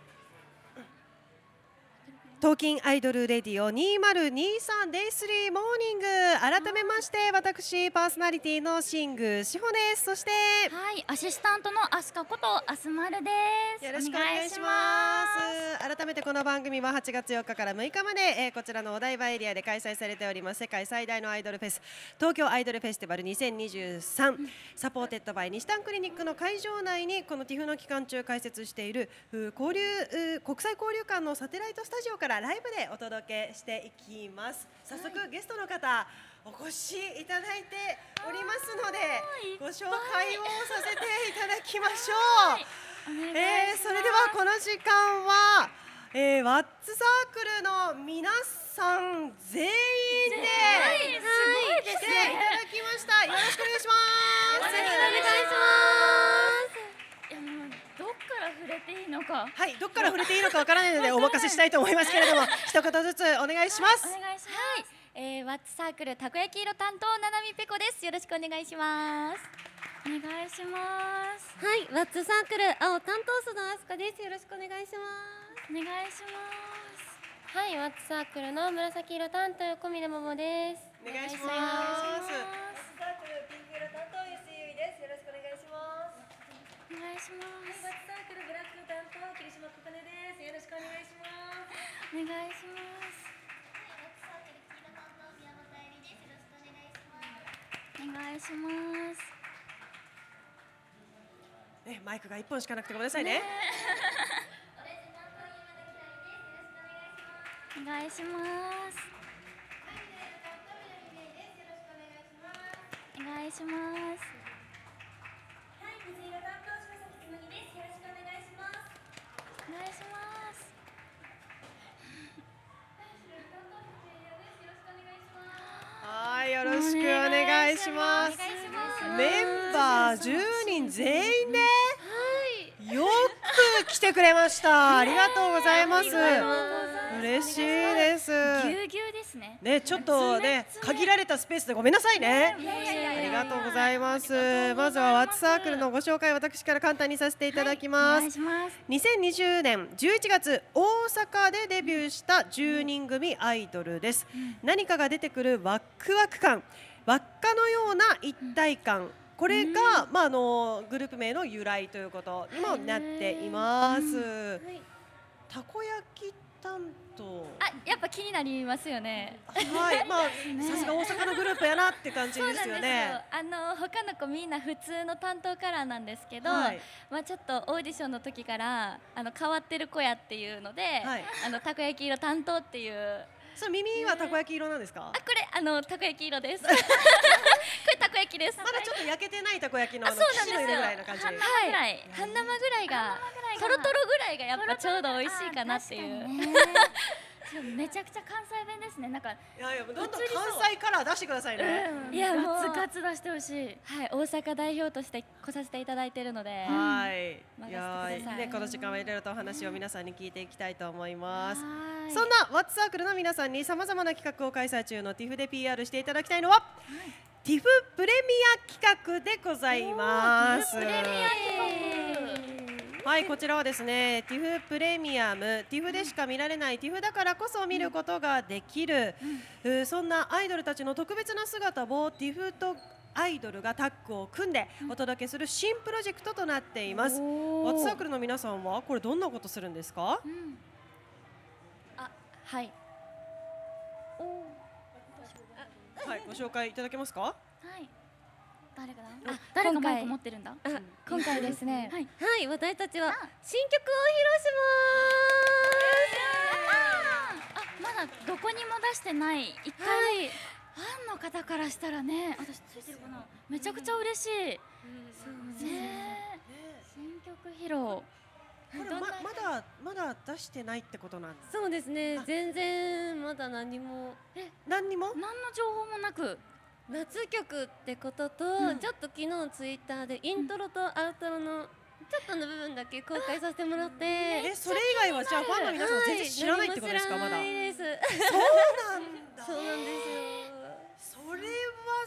東京 Idol Radio 2023 Day Three Morning。改めまして私パーソナリティの新宮志保です。そしてはい、アシスタントのアスカことアスマルです。よろしくお願いします。改めてこの番組は8月4日から6日まで、えーこちらのお台場エリアで開催されております世界最大のアイドルフェス東京アイドルフェスティバル2023 supported by にしたんクリニックの会場内にこの TIF の期間中開設しているう交流う国際交流館のサテライトスタジオからライブでお届けしていきます早速、ゲストの方お越しいただいておりますのでご紹介をさせていただきましょう。えー、それではこの時間は、えー、ワッツサークルの皆さん全員で、はい来ていただきました。よろしくお願いします。よろしくお願いします。触れていいのか。はい、どっから触れていいのかわからないのでお任せしたいと思いますけれども、一言ずつお願いします。お願いします。えー、ワッツサークルたこ焼き色担当ななみぺこです。よろしくお願いします。お願いします。はい、ワッツサークル青担当数のあすかです。よろしくお願いします。お願いします。はい、ワッツサークルの紫色担当小峰桃です。お願いします。お願いします。バッサークルブラック担当霧島こかねです。よろしくお願いします。お願いします。お願いします。ね、マイクが一本しかなくてごめんなさいね。お願いします。お願いします。はい、水色担当柴崎つむぎです。よろしくお願いします。お願いします。はい、よろしくお願いします。メンバー10人全員で、よく来てくれました。ありがとうございます。嬉しいです。ぎゅうぎゅうですね。ね、ちょっとね、限られたスペースでごめんなさいね。ありがとうございます。まずはワッツサークルのご紹介、私から簡単にさせていただきおます。願いします。2020年11月大阪でデビューした10人組アイドルです、何かが出てくるワクワク感。輪っかのような一体感。これが、まあ、あのグループ名の由来ということにもなっています、たこ焼きっ担当。あやっぱ気になりますよね。はいまあさすが大阪のグループやなって感じですよね。あの他の子みんな普通の担当カラーなんですけど、はい。まあちょっとオーディションの時からあの変わってる子やっていうので、はい。あのたこ焼き色担当っていう。それ耳はたこ焼き色なんですか？あこれあのたこ焼き色です たこ焼きです。まだちょっと焼けてないたこ焼きのあのあそうなぐらいな感じ。はい。ぐらい半生ぐらいが。とろとろぐらいがやっぱちょうど美味しいかなっていうめちゃくちゃ関西弁ですね。なんかいやいやどんどん関西カラー出してくださいね、うん。いやもう。ガツガツ出してほしい。はい大阪代表として来させていただいてるので。はい。任せてい。やくだこの時間はいろいろとお話を皆さんに聞いていきたいと思います。はい。そんなワッツサークルの皆さんにさまざまな企画を開催中の TIFF で PR していただきたいのは、TIFF プレミア企画でございます。はいこちらはですね TIFF プレミアム TIFF でしか見られない TIFF だからこそ見ることができる、うーそんなアイドルたちの特別な姿を TIFF とアイドルがタッグを組んでお届けする新プロジェクトとなっています。ワッツサークルの皆さんはこれどんなことするんですか？うんあはいはいご紹介いただけますか？はい誰かなあ誰がマイク持ってるんだ？今回ですね。はい。はい、私たちはあ。新曲をあまだどこにも出してない。一回もファンの方からしたらね私ついてるかな。めちゃくちゃ嬉しい。ね。え新曲披露。これままだまだ出してないってことなんです。そうですね、全然まだ何も。何にも？何の情報もなく夏曲ってことと、うん。ちょっと昨日ツイッターでイントロとアウトロのちょっとの部分だけ公開させてもらって、えそれ以外はじゃあファンの皆さんは全然知らないってことですか？まだ。そうなんだ。そうなんですよ。それは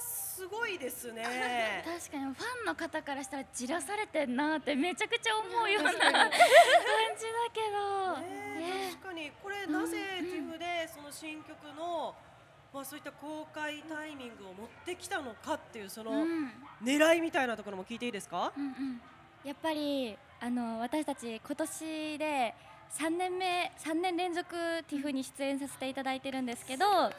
すごいですね。確かにファンの方からしたらじらされてんなってめちゃくちゃ思うような感じだけど。ね確かに。これなぜ TIFF でその新曲のまあそういった公開タイミングを持ってきたのかっていうそうん。の狙いみたいなところも聞いていいですか？うんうん。やっぱりあの私たち今年で3年目3年連続 TIFF に出演させていただいてるんですけど、はい、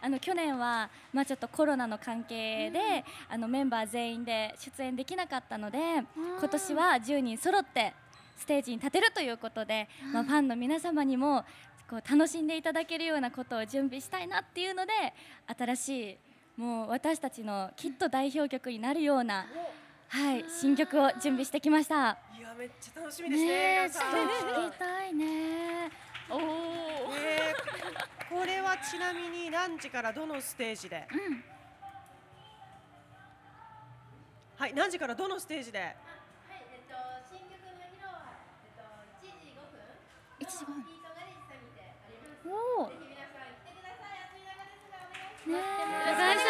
あの去年はまあちょっとコロナの関係で、あのメンバー全員で出演できなかったので、今年は10人揃ってステージに立てるということで、まあファンの皆様にもこう楽しんでいただけるようなことを準備したいなっていうので、新しいもう私たちのきっと代表曲になるような。はい、新曲を準備してきました。いやめっちゃ楽しみですね。ねちょっと聞きたいねおおねえこれはちなみに何時からどのステージで？うんはい何時からどのステージで？1時5分おおねえ。お願いし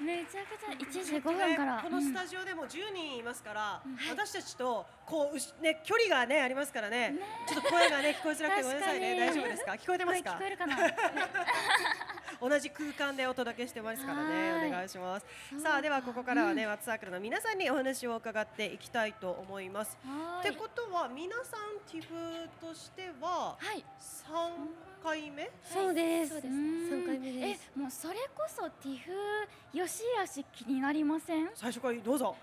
めちゃくちゃ1時5分から。このスタジオでも10人いますから、私たちとこううしね距離がねありますからね。ちょっと声がね聞こえづらくてごめんなさいね。大丈夫ですか？聞こえてますか？声聞こえるかな？同じ空間でお届けしてますからね。はい。お願いします。さあではここからはね、ワッツサークルの皆さんにお話を伺っていきたいと思います。はってことは皆さん TIFF としてははい、3回目？そうです。そうです。三回目です。えもうそれこそ TIFF よしあし気になりません？最初からどうぞ。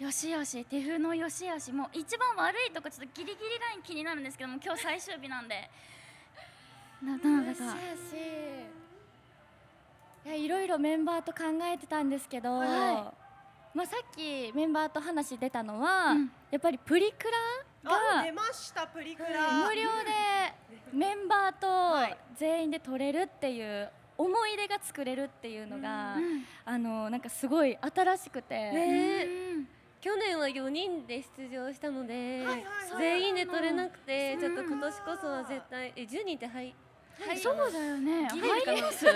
よしあし TIFF のよしあしもう一番悪いとこちょっとギリギリライン気になるんですけども今日最終日なんでなどなたか。い。やいろいろメンバーと考えてたんですけど、はまあさっきメンバーと話出たのは、うん。やっぱりプリクあラ出ましたプリクラ。が無料でメンバー はい。と全員で撮れるっていう思い出が作れるっていうのが、うん。あのなんかすごい新しくて、ね。うん。去年は4人で出場したので、はいはい全員で取れなくて、うんちょっと今年こそは絶対え10人ってはい。はい。そうだよね。入ります？こ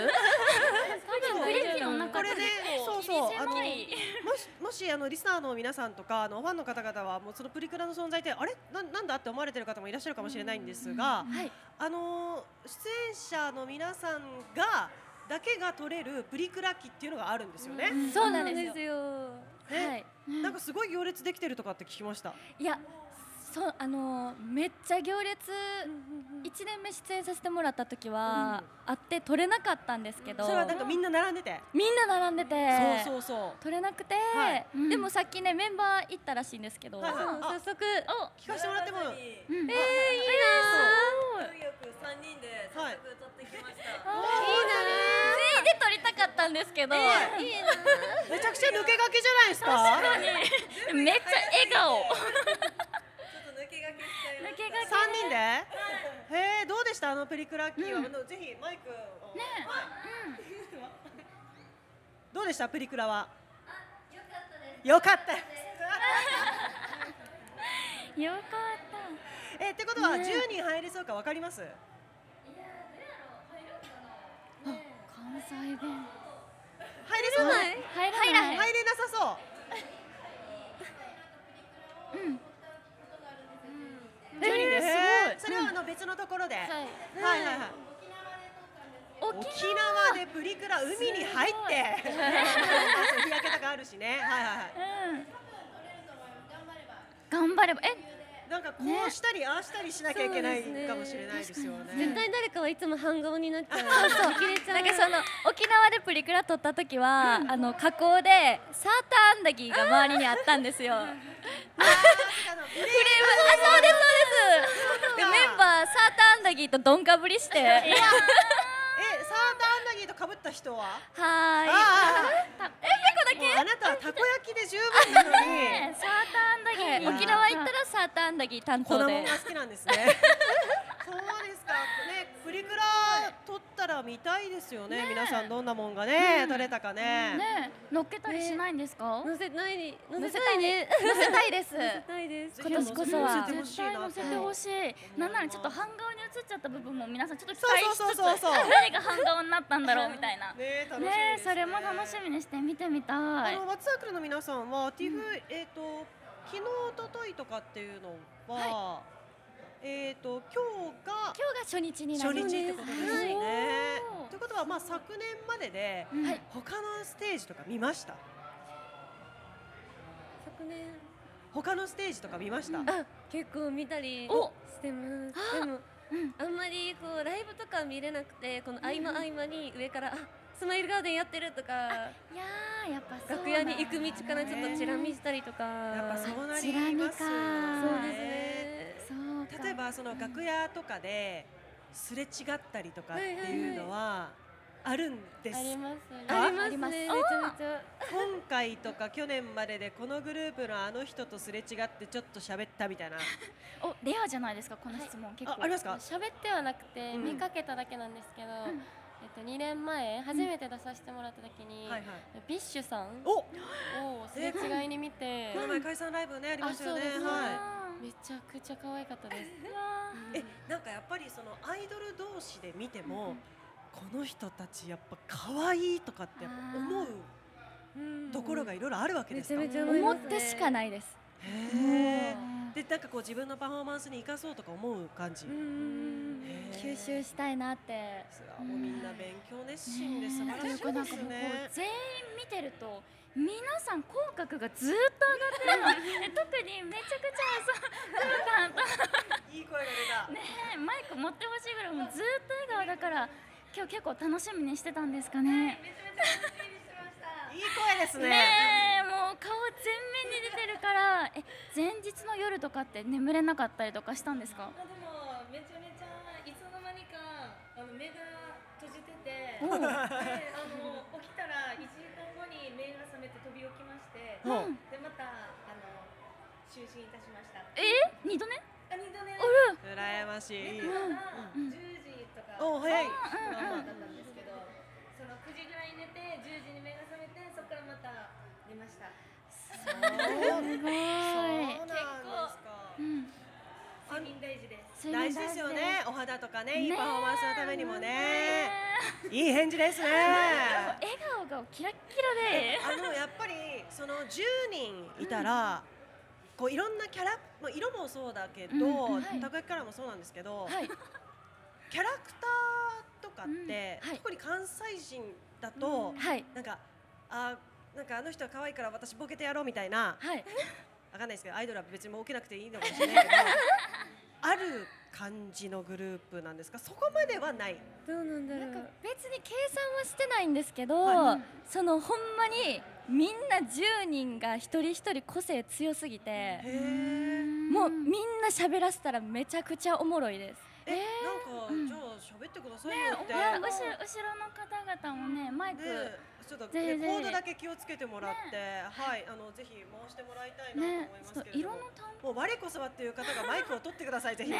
れねそうそうあのもしもしあのリスナーの皆さんとかあのファンの方々はもうそのプリクラの存在ってあれ？ななんだって思われてる方もいらっしゃるかもしれないんですが、はい。あの出演者の皆さんがだけが撮れるプリクラ機っていうのがあるんですよね。そうなんですよ。はい。なんかすごい行列できてるとかって聞きました。いやそうあのめっちゃ行列一年目出演させてもらった時は、あって取れなかったんですけど、それはなんかみんな並んでて、みんな並んでて。そうそうそう。取れなくて、はい。でもさっきねメンバー行ったらしいんですけど、はい。はいうん早速聞かせてもらっても。うん。えー、いいなよく三人ではい。早速撮ってきました。全員で撮りたかったんですけど、い。いな。めちゃくちゃ抜け駆けじゃないですか？めっちゃ笑顔三人で？へえどうでした？あのプリクラッキーは、あのぜひマイクを。ねどうでした？プリクラは？よかったです。よかっえってことは10人入れそうかわかります？た関西弁。入れそう入らない。入れなさそう10人ですへーそれはあの別のところで、はい、はいはいはい。沖縄でプリクラ海に入って。日焼けとかあるしね。はいはいはい。うん。頑張れば。えなんかこうしたり、ああしたりしなきゃいけないかもしれないですよね。絶対誰かはいつも半顔になっちゃう。そうそう。なんかその沖縄でプリクラ撮った時は、あの加工でサーターアンダギーが周りにあったんですよ。フレームあそうですそうです。でメンバーサーターアンダギーとどんかぶりして。はえ、サーターアンダギーと被った人は？ーい。あたえペコだけ？あなたはたこ焼きで十分なのに、ねサーターアンダギー、はい沖縄行ったらサーターアンダギー担当で粉もんが。好きなんですね。そうですか。ね、プリクラ撮ったら見たいですよね。皆さんどんなもんがね、撮れたかね。ね乗っけたりしないんですか、乗せないに乗せたいね。乗せたいです。乗せたいです。今年こそはぜひ乗せてほしいな絶対乗せてほしい、なんならちょっと半顔に映っちゃった部分も皆さんちょっと期そう待しつつそうそうそうそう誰が半顔になったんだろうみたいな。ね、楽しみですね。それも楽しみにして見てみたい。あのワッツサークルの皆さんは、ティフえっ、と昨日一昨日とかっていうのは、えっ、と今日が今日が初日にな初る日ってことですはい。ね。ということはまあ昨年までで、はい。他のステージとか見ました？昨年。他のステージとか見ました？あ結構見たりお。してます。でもあんまりこうライブとか見れなくてこの合間合間に上からあスマイルガーデンやってるとかいやーやっぱそう楽屋に行く道からちょっとチラ見したりとか。やっぱそうなりますよか。そうですね。例えばその楽屋とかですれ違ったりとかっていうのはあるんです。ありますあありますね。めちゃめちゃ。今回とか去年まででこのグループのあの人とすれ違ってちょっと喋ったみたいな。おレアじゃないですかこの質問、結構。あありますか？喋ってはなくて、うん。見かけただけなんですけど、えっと、2年前初めて出させてもらった時に、はいはい。 BiSH さんおをすれ違いに見て。この前解散ライブねありましたよね。はめちゃくちゃ可愛かったです。い えなんかやっぱりそのアイドル同士で見てもこの人たちやっぱ可愛いとかって思うところがいろいろあるわけですか？ね思ってしかないです。へー。でなんかこう自分のパフォーマンスに生かそうとか思う感じ？吸収したいなって。みんな勉強熱心で素晴らしいですね。う全員見てると皆さん口角がずっと上がってるの。え特にめちゃくちゃそうクロカンといい声が出た。ねマイク持ってほしいぐらいもうずっと笑顔だから今日結構楽しみにしてたんですかね。いい声ですね。ねえもう顔全面に出てるから。え前日の夜とかって眠れなかったりとかしたんですか？あでもめちゃめちゃいつの間にかあの目が閉じてて。であの起きたら1時間後に目が覚めて飛び起きまして。うん。でまたあの就寝いたしました。え？二度寝？あ二度寝。羨ましい。寝たら10時とかお早いだったんですけどその9時ぐらいに寝て10時に目が覚めてそこからまた寝ました。そうそうなんですか。うん。睡眠大事です。大事ですよね。お肌とかねいいねパフォーマンスのためにもね。いい返事ですね。笑顔がキラッキラで。あのやっぱりその10人いたら、こういろんなキャラ、まあ、色もそうだけど、うん。うんたこ焼きからもそうなんですけど、はい。キャラクターとかって、うんはい。特に関西人だと、はい。なんかあなんかあの人は可愛いから私ボケてやろうみたいなはい。わかんないですけどアイドルは別にもう起きなくていいのかもしれないけどある感じのグループなんですか？そこまではない。どうなんだろう。なんか別に計算はしてないんですけど、はそのほんまにみんな10人が一人一人個性強すぎてへえもうみんな喋らせたらめちゃくちゃおもろいですえなんかじゃあ喋ってくださいよって。いや後ろ後ろの方々もねマイク、ねちょっと、ぜね、ひぜひ。コードだけ気をつけてもらって、はいあのぜひ回してもらいたいなと思いねますちょっとけれども、色の担もう我こそはっていう方がマイクを取ってくださいぜひ、関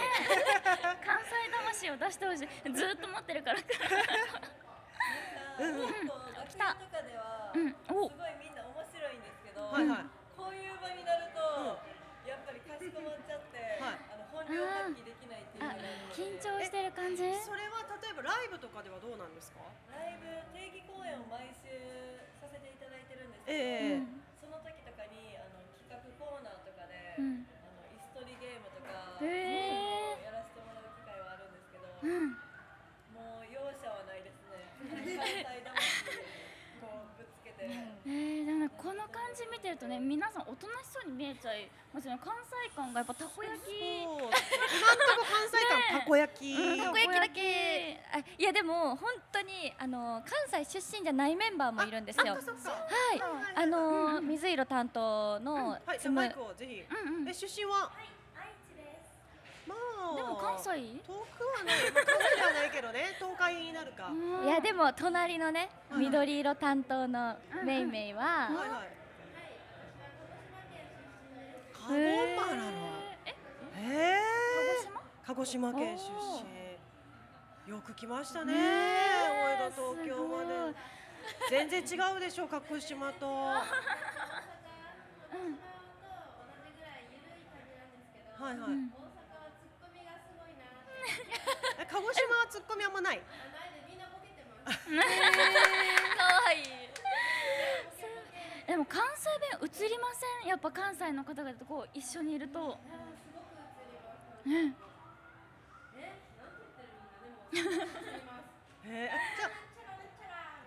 西魂を出してほしい。ずーっと持ってるから。うん。うん。来たとかではうんおすごいみんな面白いんですけど、はいはい。こういう場になると、やっぱりかしこまっちゃって、はい。あの本領発揮でき緊張してる感じ？それは例えばライブとかではどうなんですか？ライブ定期公演を毎週させていただいてるんですけど、ええその時とかにあの企画コーナーとかで、うん。あの椅子取りゲームとか、へーやらせてもらう機会はあるんですけど、うんもう容赦はないですね関西魂こうぶつけて。えー、でもねこの感じ見てるとね皆さんおとなしそうに見えちゃいますよね。関西感がやっぱたこ焼き。今んとこ関西間たこ焼き、うん。たこ焼きだけ。あいやでも本当にあの関西出身じゃないメンバーもいるんですよ。あそっかそっか。はい。あの水色担当のはい。じつむゃあマイクをぜひ、うんうん。え出身は？まあでも関西？遠くはね、まあ、関西ではないけどね 東海になるか、いやでも隣のねはい緑色担当のメイメイははいはい。カゴマなのえへえ鹿児島鹿児島県出身。よく来ましたね大江戸東京まで。全然違うでしょ鹿児島と。はいはい、え鹿児島はツッコミあんまないかわいいでも関西弁映りませんやっぱ関西の方々とこう一緒にいるとうんえじゃ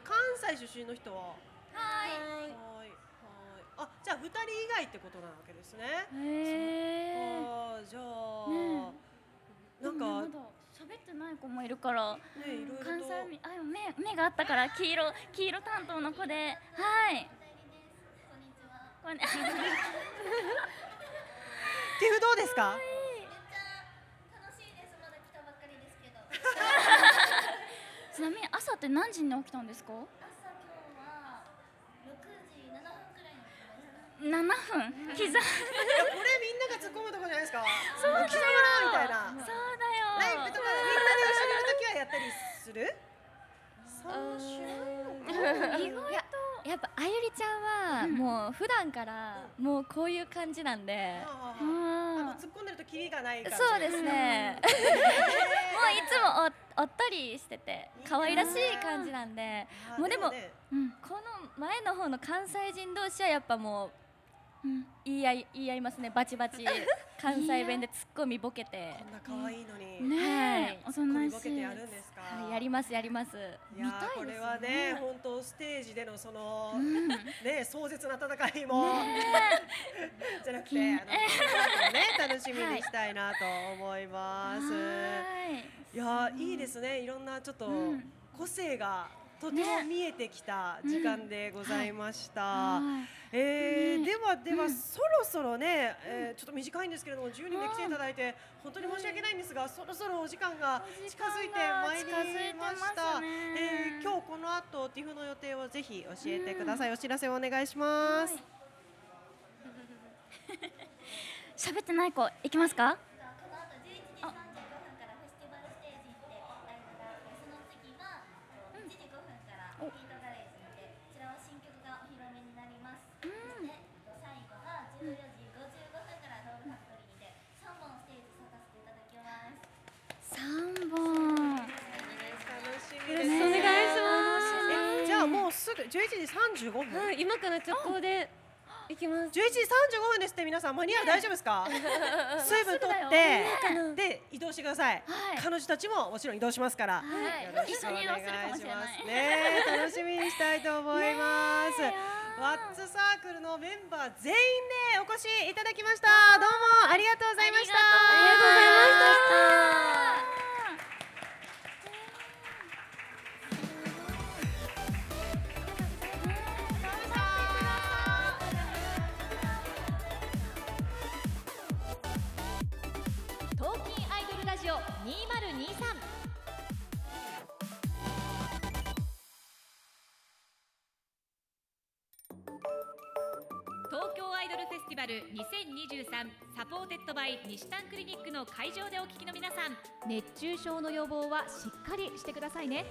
関西出身の人ははいはいはいあじゃあ二人以外ってことなわけです。ねへえーじゃあ、ねなんか喋ってない子もいるからねいろいろと。関西弁あ目目があったから黄色黄色担当の子ではい。こんにちはティフどうですか？ちなみに朝って何時に起きたんですか？7分刻いやこれみんなが突っ込むとこじゃないですか。そうだよ。起きたよみたいな。そうだよライブとかでみんなで一緒にいるときはやったりする？そうしない意外とやっぱあゆりちゃんはもう普段からもうこういう感じなんで。あうのん。突っ込んでるとキリがない感じ。そうですね。もういつもおおっとりしてて可愛らしい感じなんで。あもうでもね。うん。この前の方の関西人同士はやっぱもううん言い合い言い合いますね。バチバチ。関西弁でツッコミボケて。こんな可愛いのに、ねえ。おとこなし。いみボケてやるんじか？はいやりますやります。いやーこれはね本当ステージでのその、うん。ね壮絶な戦いも、じゃなくて、あのね 楽しみにしたいなと思います。いやーいいですね。いろんなちょっとうん。個性がとても見えてきた時間でございました。はい。えではでは、うん。そろそろね、えーちょっと短いんですけれども10人で来ていただいて本当に申し訳ないんですがそろそろお時間が近づいてまいりました。ね。えー今日この後ティフの予定をぜひ教えてください。お知らせをお願いします。喋ってない子いきますか？じゃあもうすぐ11時35分。はい、今から直行で行きます。11時35分ですって皆さん。間に合う？大丈夫ですか？水分取ってで移動してください、はい。彼女たちももちろん移動しますから、はい。よろしくお願いします。ね楽しみにしたいと思います、ねワッツサークルのメンバー全員でお越しいただきました。どうもありがとうございました。ありがとうございましたティバル2023 supported by にしたんクリニックの会場でお聞きの皆さん熱中症の予防はしっかりしてくださいね。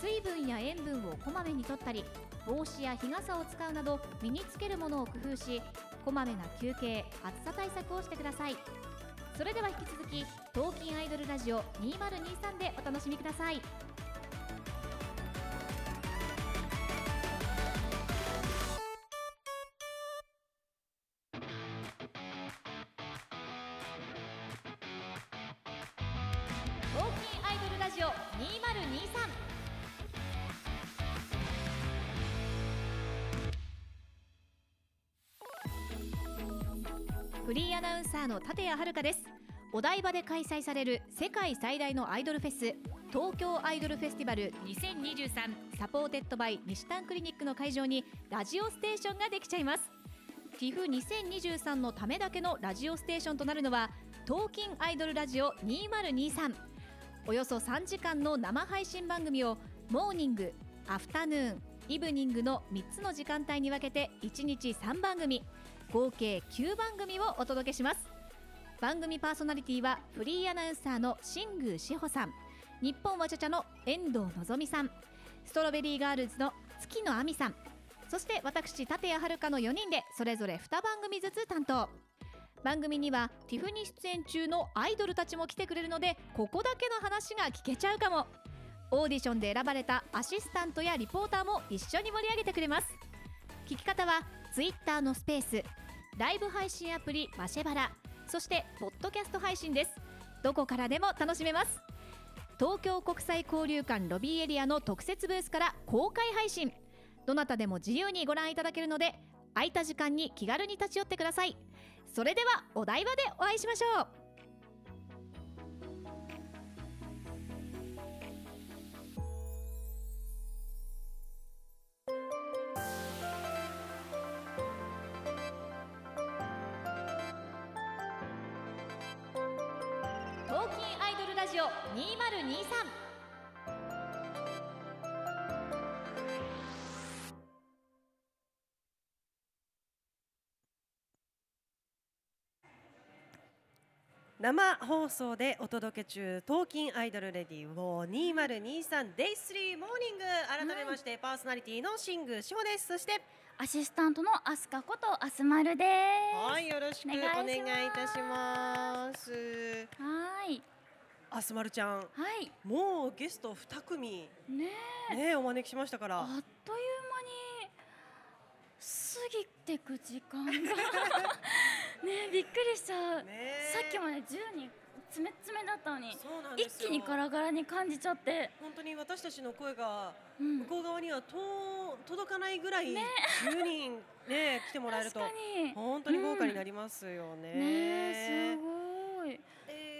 水分や塩分をこまめにとったり帽子や日傘を使うなど身につけるものを工夫しこまめな休憩暑さ対策をしてください。それでは引き続き TALKIN' IDOL RADIO 2023でお楽しみください。サーの立谷遥です。お台場で開催される世界最大のアイドルフェス東京アイドルフェスティバル2023 supported by にしたんクリニックの会場にラジオステーションができちゃいます。 TIF2023 のためだけのラジオステーションとなるのは TALKIN' IDOL RADIO 2023およそ3時間の生配信番組をモーニング、アフタヌーン、イブニングの3つの時間帯に分けて1日3番組合計9番組をお届けします。番組パーソナリティはフリーアナウンサーの新宮志保さん。日本わちゃちゃの遠藤のぞみさん。ストロベリーガールズの月野亜美さん。そして私立谷遥の4人でそれぞれ2番組ずつ担当。番組にはティフに出演中のアイドルたちも来てくれるのでここだけの話が聞けちゃうかも。オーディションで選ばれたアシスタントやリポーターも一緒に盛り上げてくれます。聞き方は Twitter のスペースライブ配信アプリマシェバラそしてポッドキャスト配信です。どこからでも楽しめます。東京国際交流館ロビーエリアの特設ブースから公開配信。どなたでも自由にご覧いただけるので空いた時間に気軽に立ち寄ってください。それではお台場でお会いしましょう。東京アイドルラジオ2023生放送でお届け中東京アイドルレディを2023 Day3 モーニング。改めまして、パーソナリティの新宮志保ですそしてアシスタントのアスカことアスマルです。はいよろしくおお願いいたします。はい。あすまるちゃんはい。もうゲスト2組。ねえ。ねお招きしましたから。あっという間に過ぎてく時間が ねえびっくりしちゃう、ね。さっきまで10人詰め詰めだったのに一気にガラガラに感じちゃって、本当に私たちの声がうん。向こう側にはと届かないぐらいね。10人ね 来てもらえると本当に豪華になりますよね。ねえすごい、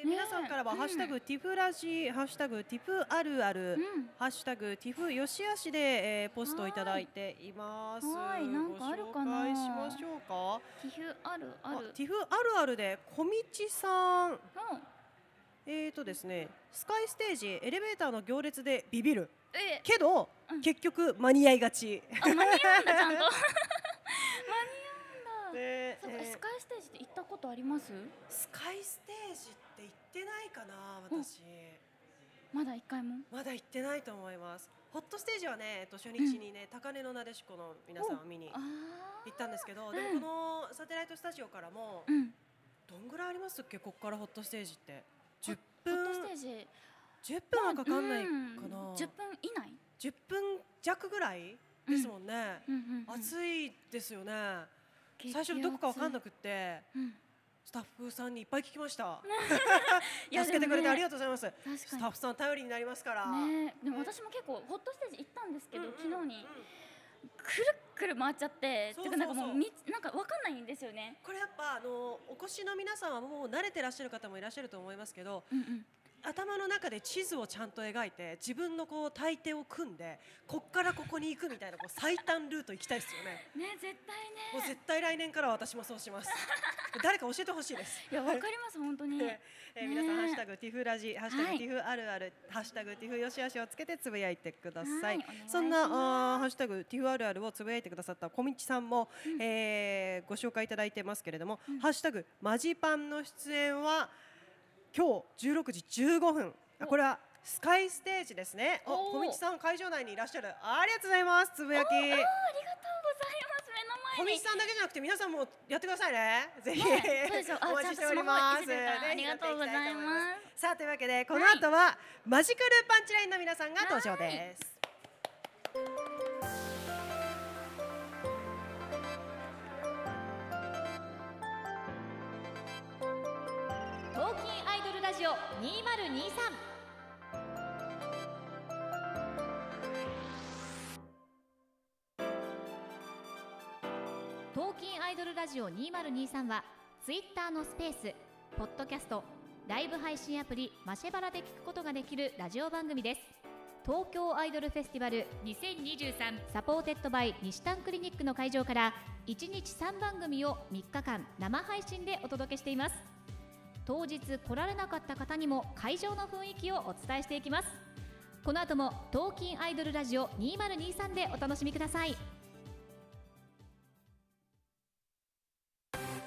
えーね皆さんからは、うんハッシュタグティフラジハッシュタグティフあるある、うん、ハッシュタグティフよしあしで、えーポストいただいています。はいなんかあるかなご紹介しましょうか？ティフあるあるティフあるあるで小道さん。うんえーとですね、スカイステージエレベーターの行列でビビるえけど、うん結局間に合いがち。あ間に合うんだちゃんと 間に合うんだ、ね。そうスカイステージって行ったことあります？スカイステージって行ってないかな私、まだ一回も？まだ行ってないと思います。ホットステージはね、えっと、初日にね、高根のなでしこの皆さんを見にあ行ったんですけど、ん。でもこのサテライトスタジオからも、ーうん。どんぐらいありますっけ？ここからホットステージって。10ホ分ットステージ。10分はかかんないかうん。な、10分以内？10分弱ぐらいですもんね、うんうんうん暑いですよね。激最初どこかわかんなくってうん。スタッフさんにいっぱい聞きました。助けてくれてありがとうございます。確スタッかフさん頼りになりますから。にねでも私も結構ホットステージ行ったんですけど、うんうん昨日にうんくるっくる回っちゃってそうてかなんかもそううみなんかわかんないんですよね。これやっぱあのお越しの皆さんはもう慣れてらっしゃる方もいらっしゃると思いますけどうんうん。頭の中で地図をちゃんと描いて自分のこう大抵を組んでこっからここに行くみたいなこう最短ルート行きたいですよね。ね絶対もうね。絶対来年からは私もそうします。誰か教えてほしいです。いやわかります本当に。えー皆さん、ねハッシュタグティフラジ、ハッシュタはいグティフあるある、ハッシュタグティフよしあしをつけてつぶやいてください。はいそんなあーハッシュタグティフあるあるをつぶやいてくださった小道さんも、えーご紹介いただいてますけれども、ハッシュタグマジパンの出演は今日16時15分。あこれはスカイステージですね。お小道さん会場内にいらっしゃる。ありがとうございます。つぶやき。あありがとうございます目の小道。さんだけじゃなくて皆さんもやってくださいね。ぜひ、お待ちしております。ありがとうございますさあというわけでこの後は、マジカルパンチラインの皆さんが登場です。TALKIN' IDOL RADIO 2023 TALKIN' IDOL RADIO 2023はツイッターのスペースポッドキャストライブ配信アプリマシェバラで聞くことができるラジオ番組です。東京アイドルフェスティバル2023 supported by にしたんクリニックの会場から1日3番組を3日間生配信でお届けしています。当日来られなかった方にも会場の雰囲気をお伝えしていきます。この後も TALKIN' IDOL RADIO 2023でお楽しみください。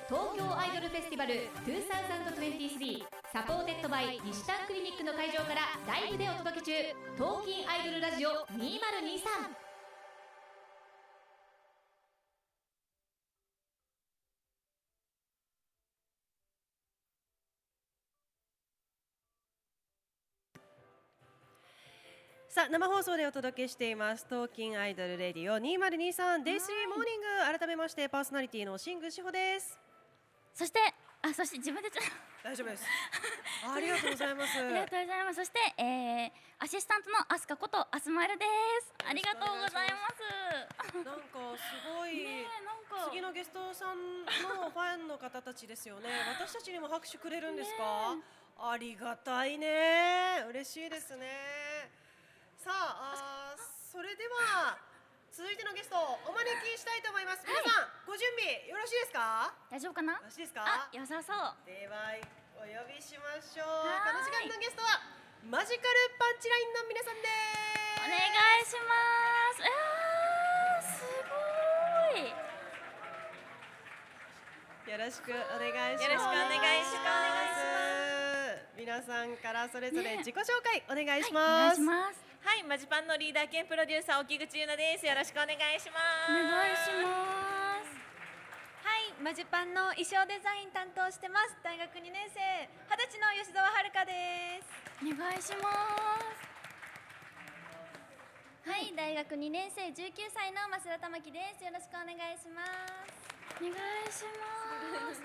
東京アイドルフェスティバル2023 supported by にしたんクリニックの会場からライブでお届け中。 TALKIN' IDOL RADIO 2023さあ生放送でお届けしています東京アイドルレディオ2023デイスリーモーニング改めましてパーソナリティのシング志保です。そしてあそして自分でちょっと大丈夫です。ありがとうございます。ありがとうございます。そして、えー、アシスタントのアスカことアスマイルです。ありがとうございます。なんかすごい、ねえなんか次のゲストさんのファンの方たちですよね。私たちにも拍手くれるんですか？ありがたいね。嬉しいですね。さあ、あーそれでは続いてのゲストをお招きしたいと思います。皆さん、ご準備よろしいですか？大丈夫かな？よ？ろしいですか？あ、良さそう。ではお呼びしましょう。この時間のゲストはマジカルパンチラインの皆さんです。お願いします。すごい。よろしくお願いします。よろしくお願いします。皆さんからそれぞれね自己紹介お願いします。いします。はい、マジパンのリーダー兼プロデューサー沖口優奈です。よろしくお願いします。お願いします。はい、マジパンの衣装デザイン担当してます。大学2年生、二十歳の吉澤遥です。お願いします。はい、大学2年生19歳の増田玉樹です。よろしくお願いします。お願いします。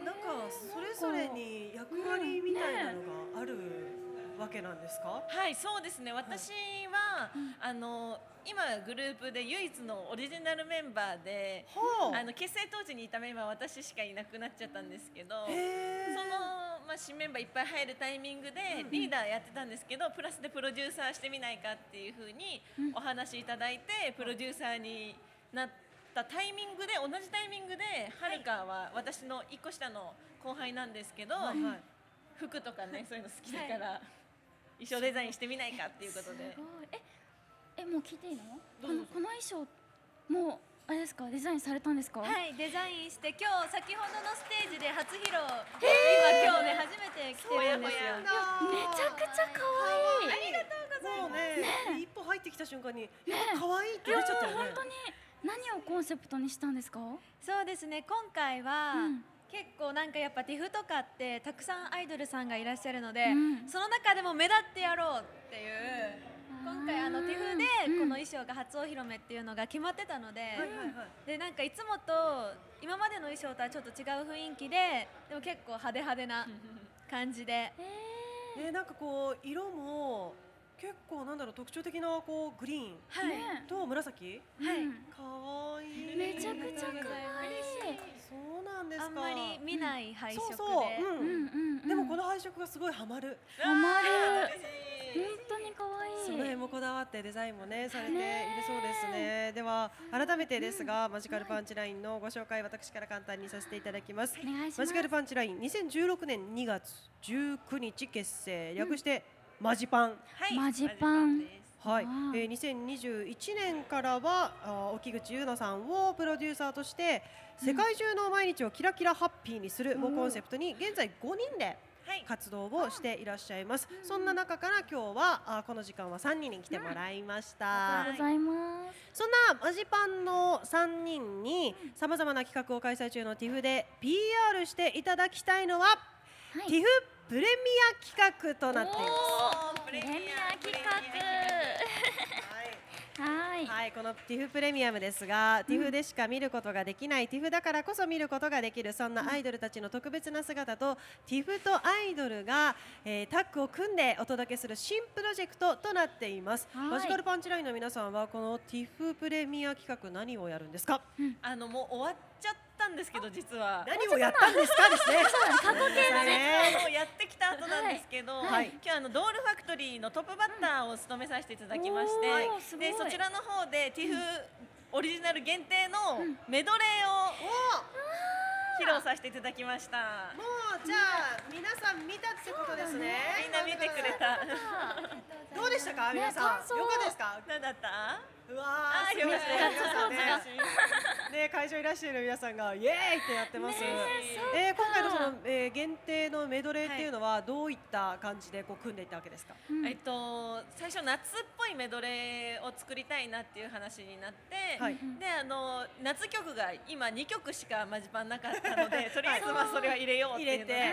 なんかそれぞれに役割みたいなのがあるわけなんですか？はい、そうですね。私は、あの今グループで唯一のオリジナルメンバーで、ほう。あの結成当時にいたメンバーは私しかいなくなっちゃったんですけど。その、まあ、新メンバーいっぱい入るタイミングでリーダーやってたんですけど、プラスでプロデューサーしてみないかっていうふうにお話いただいて、プロデューサーになったタイミングで同じタイミングではるかは私の一個下の後輩なんですけど、はいはい。服とかねそういうの好きだから、衣装デザインしてみないかっていうことで。すごい。え、えもう聞いていいの？このこの衣装もうあれですか？デザインされたんですか？はい、デザインして今日先ほどのステージで初披露。今今日ね初めて来てるんですよ。めちゃくちゃ可愛い。ありがともうね一歩入ってきた瞬間にやっぱ可愛いって出ちゃったよね。本当に何をコンセプトにしたんですか？そうですね。今回は、うん結構なんかやっぱティフとかってたくさんアイドルさんがいらっしゃるので、うんその中でも目立ってやろうっていう。今回あのティフでうんこの衣装が初お披露目っていうのが決まってたので、はいはいはい。でなんかいつもと今までの衣装とはちょっと違う雰囲気ででも結構派手派手な感じで ねなんかこう色も結構なんだろう特徴的なこうグリーンはい。と紫？はい。うんかわいい。めちゃくちゃ可愛いそうなんですか。あんまり見ない配色で。そうん。うんうんうん。でもこの配色がすごいハマる。ハマる。本当に可愛いその辺もこだわってデザインもねされているそうですね。では改めてですが、マジカルパンチラインのご紹介私から簡単にさせていただきます。お願いします。マジカルパンチライン2016年2月19日結成。略してマジパン。はい。マジパン。はい、えー、2021年からは沖口優奈さんをプロデューサーとして世界中の毎日をキラキラハッピーにするをコンセプトに現在5人ではい。活動をしていらっしゃいます。そんな中から今日はあーこの時間は3人に来てもらいました。ありがとうございます。そんなマジパンの3人にさまざまな企画を開催中の TIFF で PR していただきたいのは、はい。TIFF プレミア企画となっています。ププレミア企画。はい。はいはい、この TIFF プレミアムですが、TIFF でしか見ることができない TIFF だからこそ見ることができるそんなアイドルたちの特別な姿と TIFF とアイドルが、えータッグを組んでお届けする新プロジェクトとなっています、はい。マジカルパンチラインの皆さんはこの TIFF プレミア企画何をやるんですか？あのもう終わっちゃったんですけど実は。何をやったんですか？ですね。過去形だあのやってきた後なんですけど、はい。今日あのドールファクトリーのトップバッターを務めさせていただきまして、でそちらの方で TIFF オリジナル限定のメドレーを披露させていただきました。もうじゃあ皆さん見たってことですね。みんな見てくれた。どうでしたか皆さん、よかったですか？何だった？うわーすごい皆さん。ね嬉しいね会場いらっしゃる皆さんがイエーイってやってます。ねえー今回のその、えー限定のメドレーっていうのはどういった感じでこう組んでいったわけですか？えっと最初夏っぽいメドレーを作りたいなっていう話になって、はい。であの夏曲が今2曲しかマジパンなかったのでとりあえずまあそれは入れようっていうのと、入れ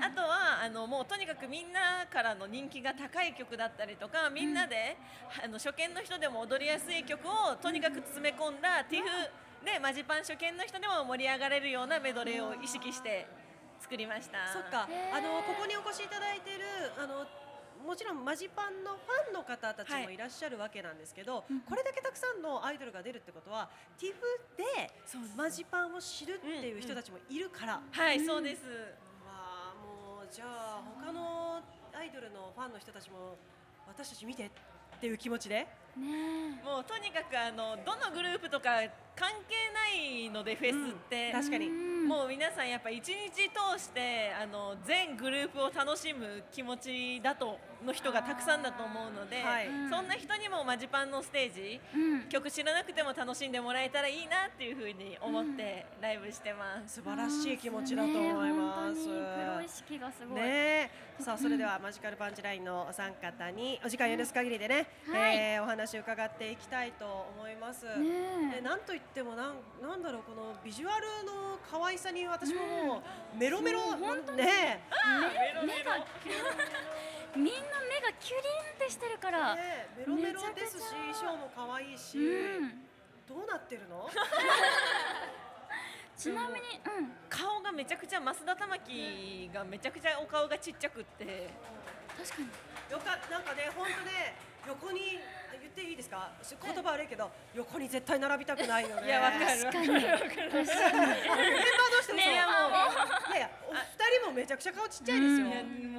て。あとはあのもうとにかくみんなからの人気が高い曲だったりとかみんなで、あの初見の人でも踊りやすい曲をとにかく詰め込んだ TIFF でマジパン初見の人でも盛り上がれるようなメドレーを意識して作りました。そっか、あのここにお越しいただいてるあのもちろんマジパンのファンの方たちもはいいらっしゃるわけなんですけど、これだけたくさんのアイドルが出るってことは TIFF でマジパンを知るっていう人たちもいるから、はい、そうです。わあもうじゃあ他のアイドルのファンの人たちも私たち見てっていう気持ちで？ねもうとにかくあのどのグループとか関係ないのでフェスって、確かに、もう皆さんやっぱ一日通してあの全グループを楽しむ気持ちだとの人がたくさんだと思うので、はい。そんな人にもマジパンのステージ、うん。曲知らなくても楽しんでもらえたらいいなっていうふうに思ってライブしてます。素晴らしい気持ちだと思います。ね本当にプロ意識がすごい、ね。え、さあそれではマジカルパンチラインのお三方にお時間許す限りでね、はい。えーお話を伺っていきたいと思います。ねでなんといってもなんなんだろうこのビジュアルの可愛さに私ももうメロメロね目目がみんな目がキュリンってしてるから、ねメロメロですし衣装も可愛いし、うん。どうなってるの？ちなみに、うん、顔がめちゃくちゃ増田玉樹がめちゃくちゃお顔がちっちゃくって。確かに。よかなんかね本当ね横に言っていいですか？言葉悪いけど横に絶対並びたくないよね。いやわかる確かにメンバー同士でもそう。ねいやいやお二人もめちゃくちゃ顔ちっちゃいですよ。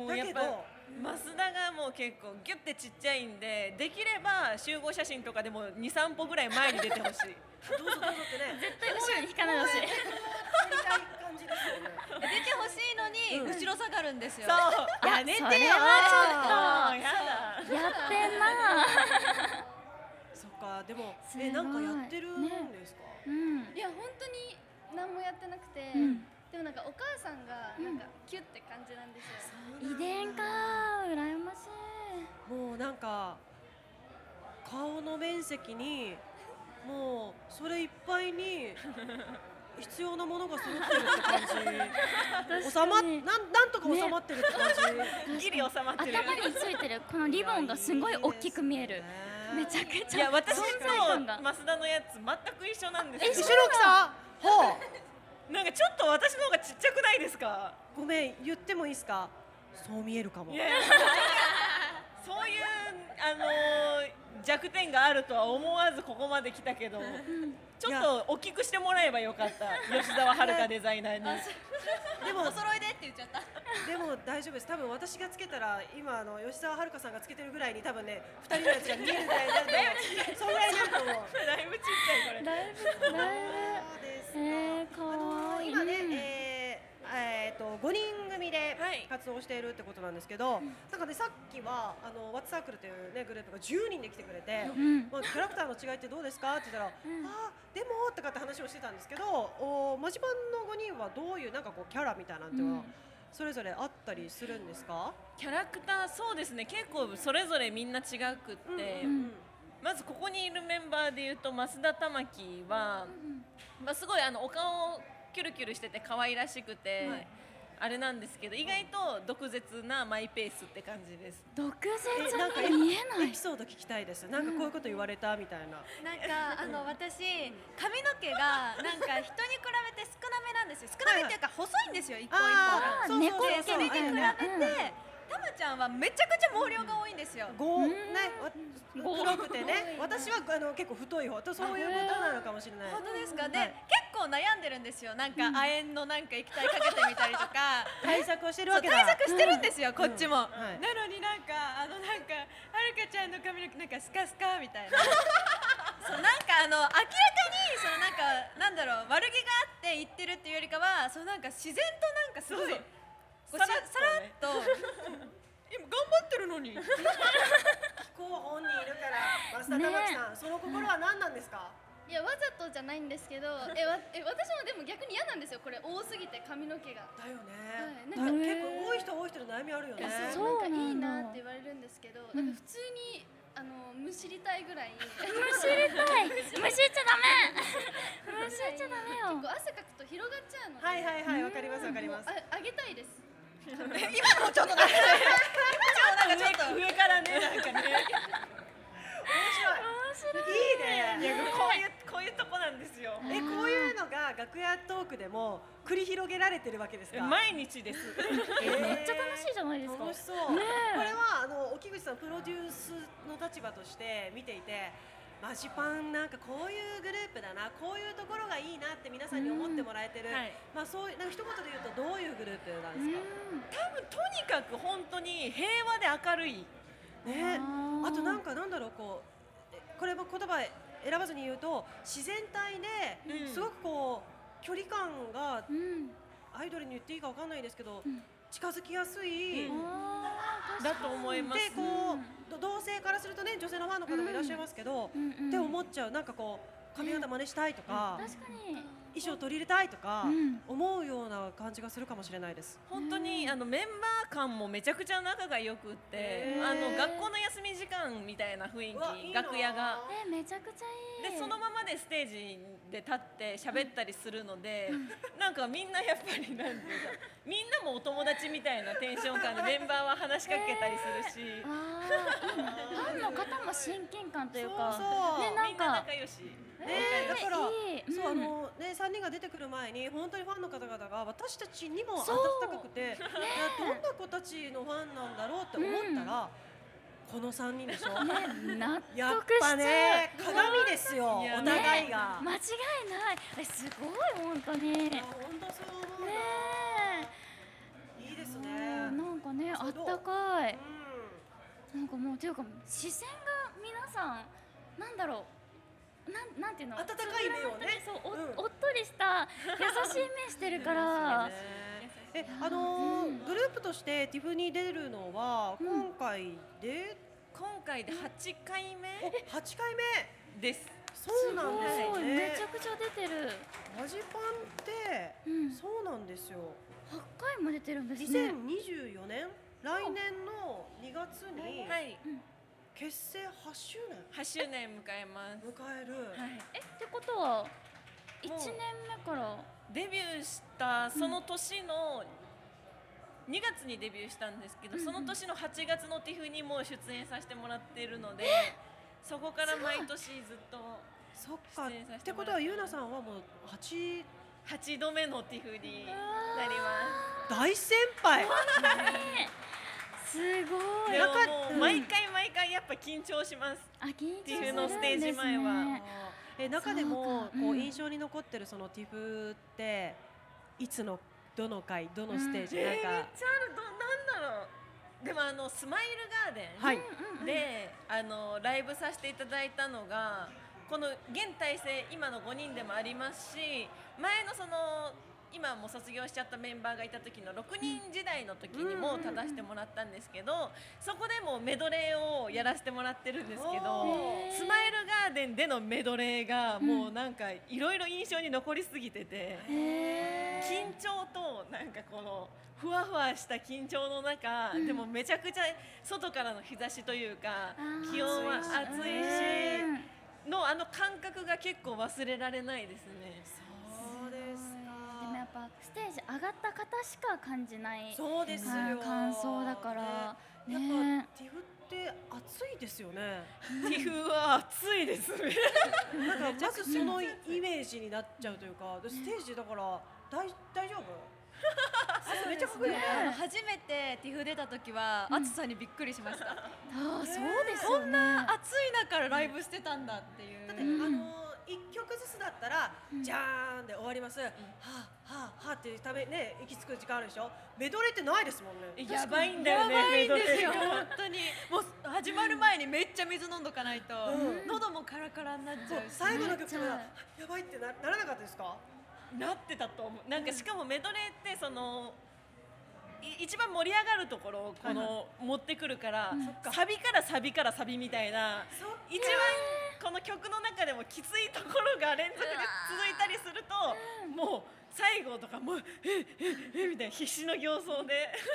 だけど増田がもう結構ギュッてちっちゃいんでできれば集合写真とかでも23歩ぐらい前に出てほしい。どうぞどうぞってね。絶対後ろに引かないでほしい。やりたい感じですよね。出てほしいのに後ろ下がるんですよ、そう。やめてよ。やだちょっと。やってんな。そっか。でもえなんかやってるんですか？うん。いや本当に何もやってなくて、うんでもなんかお母さんがなんかキュッて感じなんですよ、遺伝か羨ましい。もうなんか顔の面積にもうそれいっぱいに 必要なものが揃ってるって感じ。収まっなんなんとか収まってるって感じ、ギリ収まってる頭についてるこのリボンがすごい大きく見える。めちゃくちゃいや私と増田のやつ全く一緒なんです一緒よの大きさほうなんかちょっと私の方がちっちゃくないですか？ごめん言ってもいいですか？そう見えるかも。いやそういうあのー弱点があるとは思わずここまで来たけど、ちょっと大きくしてもらえばよかった。吉沢遥デザイナーに。でも。お揃いでって言っちゃった。でも大丈夫です。多分私がつけたら今あの吉沢遥さんがつけてるぐらいに多分ね二人のやつが見えるぐらいになると思う。そんぐらいになると思う。だいぶちっちゃいこれ。だいぶだいぶそうですか。えー、かわいい。今ね、うんえーえー、と5人組ではい。活動しているってことなんですけど、なんかねさっきはあのワッツサークルというねグループが10人で来てくれて、うん。まあ、キャラクターの違いってどうですか？って言ったら、ん。あーでもとかって話をしてたんですけどおマジパンの5人はどういうなんかこうキャラみたいなんては、うん。それぞれあったりするんですか、キャラクターそうですね。結構それぞれみんな違くって、うんまずここにいるメンバーでいうと増田玉樹は、まあ、すごいあのお顔キュルキュルしてて可愛らしくて、はい。あれなんですけど意外と毒舌なマイペースって感じです。毒え舌なんかに見えない。エピソード聞きたいです。なんかこういうこと言われたみたいな、なんかあの私髪の毛がなんか人に比べて少なめなんですよ。少なめっていうか細いんですよ一本一本。猫でそれに比べそうそうてたまちゃんはめちゃくちゃ毛量が多いんですよ。ごねわ黒くてね。私はあの結構太い方。とそういうことなのかもしれない。本当ですか？で、はい。結構悩んでるんですよ。なんか亜鉛のなんか液体かけてみたりとか。対策をしてるわけだ。対策してるんですよ、こっちも、はい。なのになんかあのなんかはるかちゃんの髪の毛なんかスカスカみたいな。そうなんかあの明らかにそのなんかなんだろう悪気があって言ってるっていうよりかはそのなんか自然となんかすごいさらさらっと。今頑張ってるのに。候補にいるから増田玉木さん、その心は何なんですか、いやわざとじゃないんですけどえわえ私もでも逆に嫌なんですよこれ多すぎて髪の毛が。だよね、はいだから結構多い人多い人の悩みあるよね。そうなんかいいなって言われるんですけど、なんか普通にあのむしりたいぐらい。むしりたい。むしっちゃダメ。むしっちゃダメよ。結構汗かくと広がっちゃうの。で、はいはいはいわかりますわかります。ああげたいです。今のもちょっとなんか今のなんかちょっと上からねなんかね。い。い。ね。い。やこういうこういうとこなんですよ。えこういうのが楽屋トークでも繰り広げられてるわけですか？毎日です。えー。めっちゃ楽しいじゃないですか。楽しそう、ねえ。これはあの沖口さんプロデュースの立場として見ていてマジパンなんかこういうグループだなこういうところがいいなって皆さんに思ってもらえてる、はい。まあそういうなんか一言で言うとどういうグループなんですか、多分とにかく本当に平和で明るい。ね。あとなんかなんだろうこうえこれも言葉選ばずに言うと自然体で、うん。すごくこう距離感がうん。アイドルに言っていいかわかんないですけど、ん。近づきやすい、うん。あだと思います。で。こう、ど同性からするとね女性のファンの方もいらっしゃいますけど、うん。って思っちゃう。なんかこう髪型真似したいとか、確かに衣装取り入れたいとか、うん。思うような感じがするかもしれないです。本当にあのメンバー間もめちゃくちゃ仲が良くってあの学校の休み時間みたいな雰囲気いいな。楽屋が。えめちゃくちゃいい。でそのままでステージで立って喋ったりするのでなんかみんなやっぱりなんていうかみんなもお友達みたいなテンション感でメンバーは話しかけたりするし。ファンの方も親近感というか。そうそう。ねなんみんなか仲良し。ねだから、そうあうん。のね三人が出てくる前に本当にファンの方々が私たちにも温かくて、どんな子たちのファンなんだろうって思ったら、この三人でしょ。ね納得しね鏡ですよお互いが。間違いない。えすごい本当に。本当そう思うな。いいですね。なんかねあったかい。うん。なんかもうていうか視線が皆さんなんだろうなんなんていうの？温かい目をね。そうお,、うん。おっとりした優しい目してるから。えあのーグループとしてティフに出るのは今回で？今回で8回目？お8回目？です。そうなんですすごい。めねちゃくちゃ出てる。マジパンってうん。そうなんですよ。8回も出てるんですね。2024年？来年の2月にはい、結成8周8周年迎えます。年迎える。はい、えってことは1年目からデビューしたその年の2月にデビューしたんですけど、その年の8月のティフにも出演させてもらっているので、そこから毎年ずっとそっか。っ出演させてことはゆうなさんはもう8 8度目のティフになりま大先輩。すすごい。でも中もう毎回毎回やっぱ緊張します。あ緊張するんですね。ティフのステージ前は。え中でもこうん。印象に残ってるそのティフっていつのどの回どのステージ、えー、めっちゃあなんかるどなんだろう。でもあのスマイルガーデン、はい。であのライブさせていただいたのがこの現体制今の5人でもありますし前のその今もう卒業しちゃったメンバーがいた時の6人時代の時にも立たせてもらったんですけどそこでもメドレーをやらせてもらってるんですけどスマイルガーデンでのメドレーがもうなんかいろいろ印象に残りすぎてて。緊張となんかこのふわふわした緊張の中、でもめちゃくちゃ外からの日差しというか気温は暑いしのあの感覚が結構忘れられないですね。ステージ上がった方しか感じないそうです感想だから。ね。やねっぱティフって暑いですよね。ティフは暑いですね。なんかまずそのイメージになっちゃうというかでステージだから大大丈夫？汗めっちゃかくよね。あの初めてティフ出た時は暑さにびっくりしました、あーそうですね。んな暑い中ライブしてたんだっていう、だって、あの一曲ずつだったら、じゃーんで終わります、はあはあはあってためね息つく時間あるでしょ？メドレーってないですもんね。やばいんだよね。やばいんですよ。本当に。もう始まる前にめっちゃ水飲んどかないと、うん。喉もカラカラになっちゃうし最後の曲がなっちゃ。うやばいってなならなかったですか？なってたと思う。なんかしかもメドレーってそのい一番盛り上がるところをこの持ってくるから、サビからサビからサビみたいな一番この曲の中でもきついところが連続で続いたりするともう最後とかもうえええみたいな必死の形相で。そ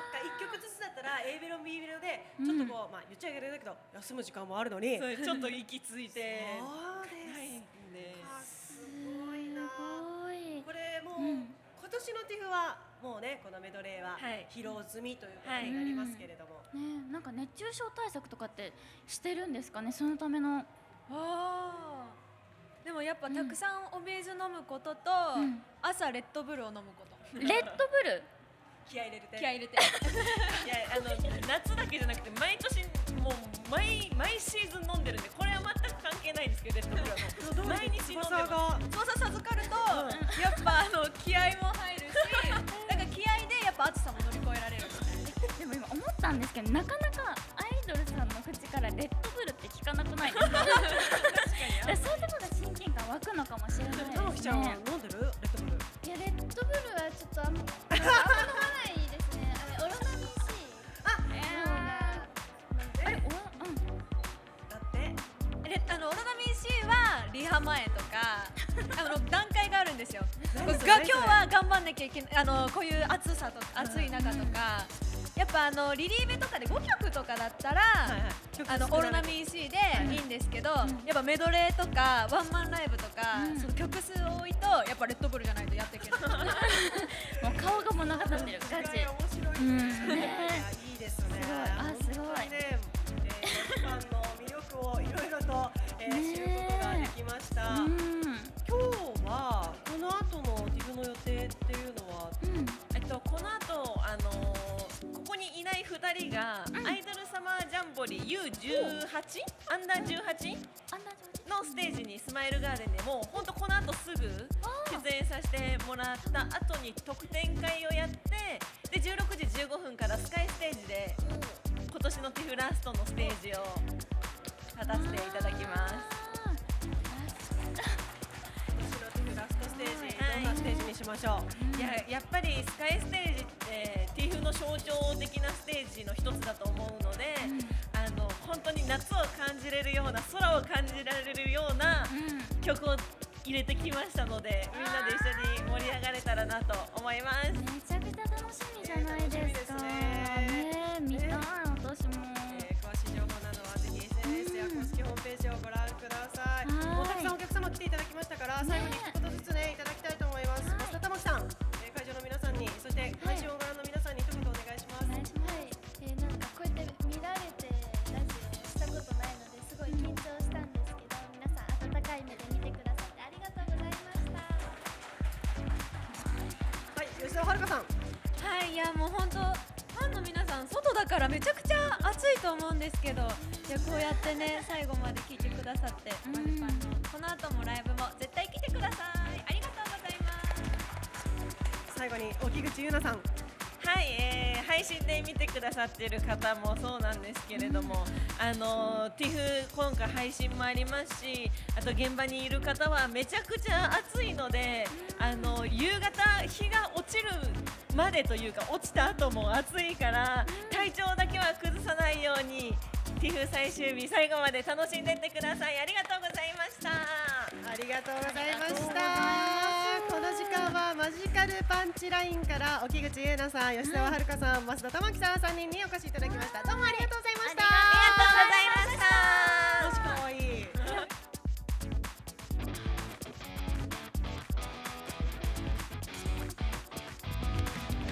っか。一曲ずつだったら A メロ B メロでちょっとこう、まあ言っちゃいけないんだけど休む時間もあるのに。ちょっと息ついて。そうですないんであすごいな。すごい。これもう、うん。今年のティフはもうねこのメドレーははい。披露済みということになりますけれども、ねなんか熱中症対策とかってしてるんですかね？そのための。あー。でもやっぱたくさんお水飲むことと、ん。朝レッドブルを飲むこと。レッドブル？気合い入れて。気合い入れて。いやあの夏だけじゃなくて毎年もう毎毎シーズン飲んでるんでこれは全く関係ないんですけどレッドブルは。もう毎日飲んでま授かると、やっぱあの気合も入るし なんか気合でやっぱ暑さも乗り越えられるみたいな。でも今思ったんですけどなかなかアイドルさんの口からレッドブルって聞かなくないですか？確かに。そういうところで親近感湧くのかもしれないですね。玉木ちゃんは飲んでるレッドブルいやレッドブルはちょっとあんまあんま飲まないですね。あれオロナミン C あれおわうん。だってであのオロナミン C はリハ前とか あの段階があるんですよ。が今日は頑張んなきゃいけないあのこういう暑さとか暑い中とかやっぱあのリリーベとかで5曲とかだったら、あのオロナミン C でいい。んですけど、やっぱメドレーとかワンマンライブとか、その曲数多いとやっぱレッドブルじゃないとやっていけない。もう顔が物語ってる ガチ。面白い。ね、うん。ねいやいいですね。すごい。あすごい。ね、えー、の魅力をいろいろと、えー、知ることができました、うん。今日はこの U18 アンダー18あんな上手のステージにスマイルガーデンでもう本当この後すぐ出演させてもらった後に特典会をやってで16時15分からスカイステージで今年のティフラストのステージを立たせていただきます。今年のディフラストステージ、どんなステージにしましょう、いややっぱりスカイステージってティフの象徴的なステージの一つだと思うので、あの本当に夏を感じれるような空を感じられるような曲を入れてきましたのでみんなで一緒に盛り上がれたらなと思います。めちゃくちゃ楽しみじゃないですか。ね。見たい私も。えー詳しい情報などはぜひ SNS や公式ホームページをご覧ください。もうたくさんお客様来ていただきましたから、最後に一言ずつねいただきたいと思います。増田玉木さん、えー会場の皆さんに、そして配信をご覧のい、やもう本当ファンの皆さん外だからめちゃくちゃ暑いと思うんですけどいやこうやってね最後まで聞いてくださってマジパンのこの後もライブも絶対来てくださいありがとうございます最後に沖口優奈さん。はい、えー、配信で見てくださっている方もそうなんですけれども、あの TIFF 今回配信もありますしあと現場にいる方はめちゃくちゃ暑いので、あの夕方日が落ちるまでというか落ちた後も暑いから体調だけは崩さないように TIFF 最終日最後まで楽しんでってください。ありがとうございました。ありがとうございました。この時間はマジカルパンチラインから沖口優奈さん吉澤遥さん増田玉樹さん3人にお越しいただきましたどうもありがとうございました。ありがとうございましたマジ可愛いウ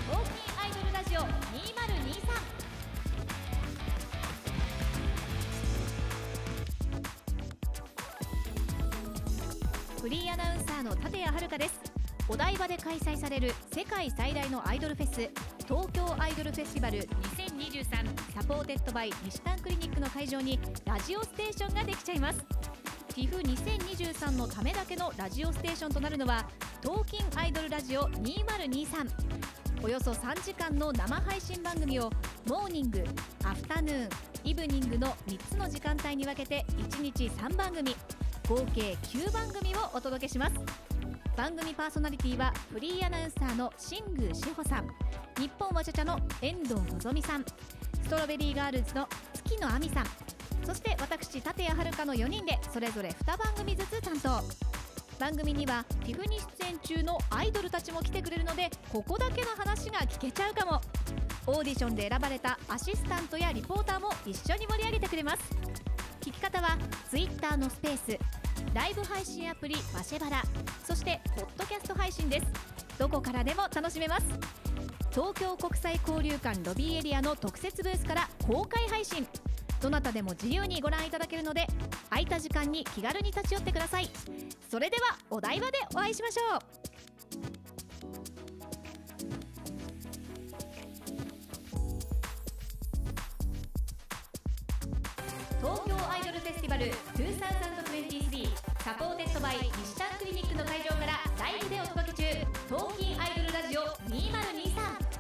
ォーキンアイドルラジオ2023フリーアナウンサーの立谷遥です。お台場で開催される世界最大のアイドルフェス東京アイドルフェスティバル2023 supported by にしたんクリニックの会場にラジオステーションができちゃいます。 TIF2023 のためだけのラジオステーションとなるのは TALKIN' IDOL RADIO 2023およそ3時間の生配信番組をモーニング、アフタヌーン、イブニングの3つの時間帯に分けて1日3番組合計9番組をお届けします。番組パーソナリティはフリーアナウンサーの新宮志保さん日本わちゃちゃの遠藤のぞさんストロベリーガールズの月野亜美さんそして私立谷遥の4人でそれぞれ2番組ずつ担当。番組には TIFF に出演中のアイドルたちも来てくれるのでここだけの話が聞けちゃうかも。オーディションで選ばれたアシスタントやリポーターも一緒に盛り上げてくれます。聞き方は Twitter のスペースライブ配信アプリマシェバラ。してポッドキャスト配信です。どこからでも楽しめます。東京国際交流館ロビーエリアの特設ブースから公開配信。どなたでも自由にご覧いただけるので空いた時間に気軽に立ち寄ってください。それではお台場でお会いしましょう。東京アイドルフェスティバル2023 supported by にしたんクリニックの会場からライブでお届け中 TALKIN' IDOL RADIO 2023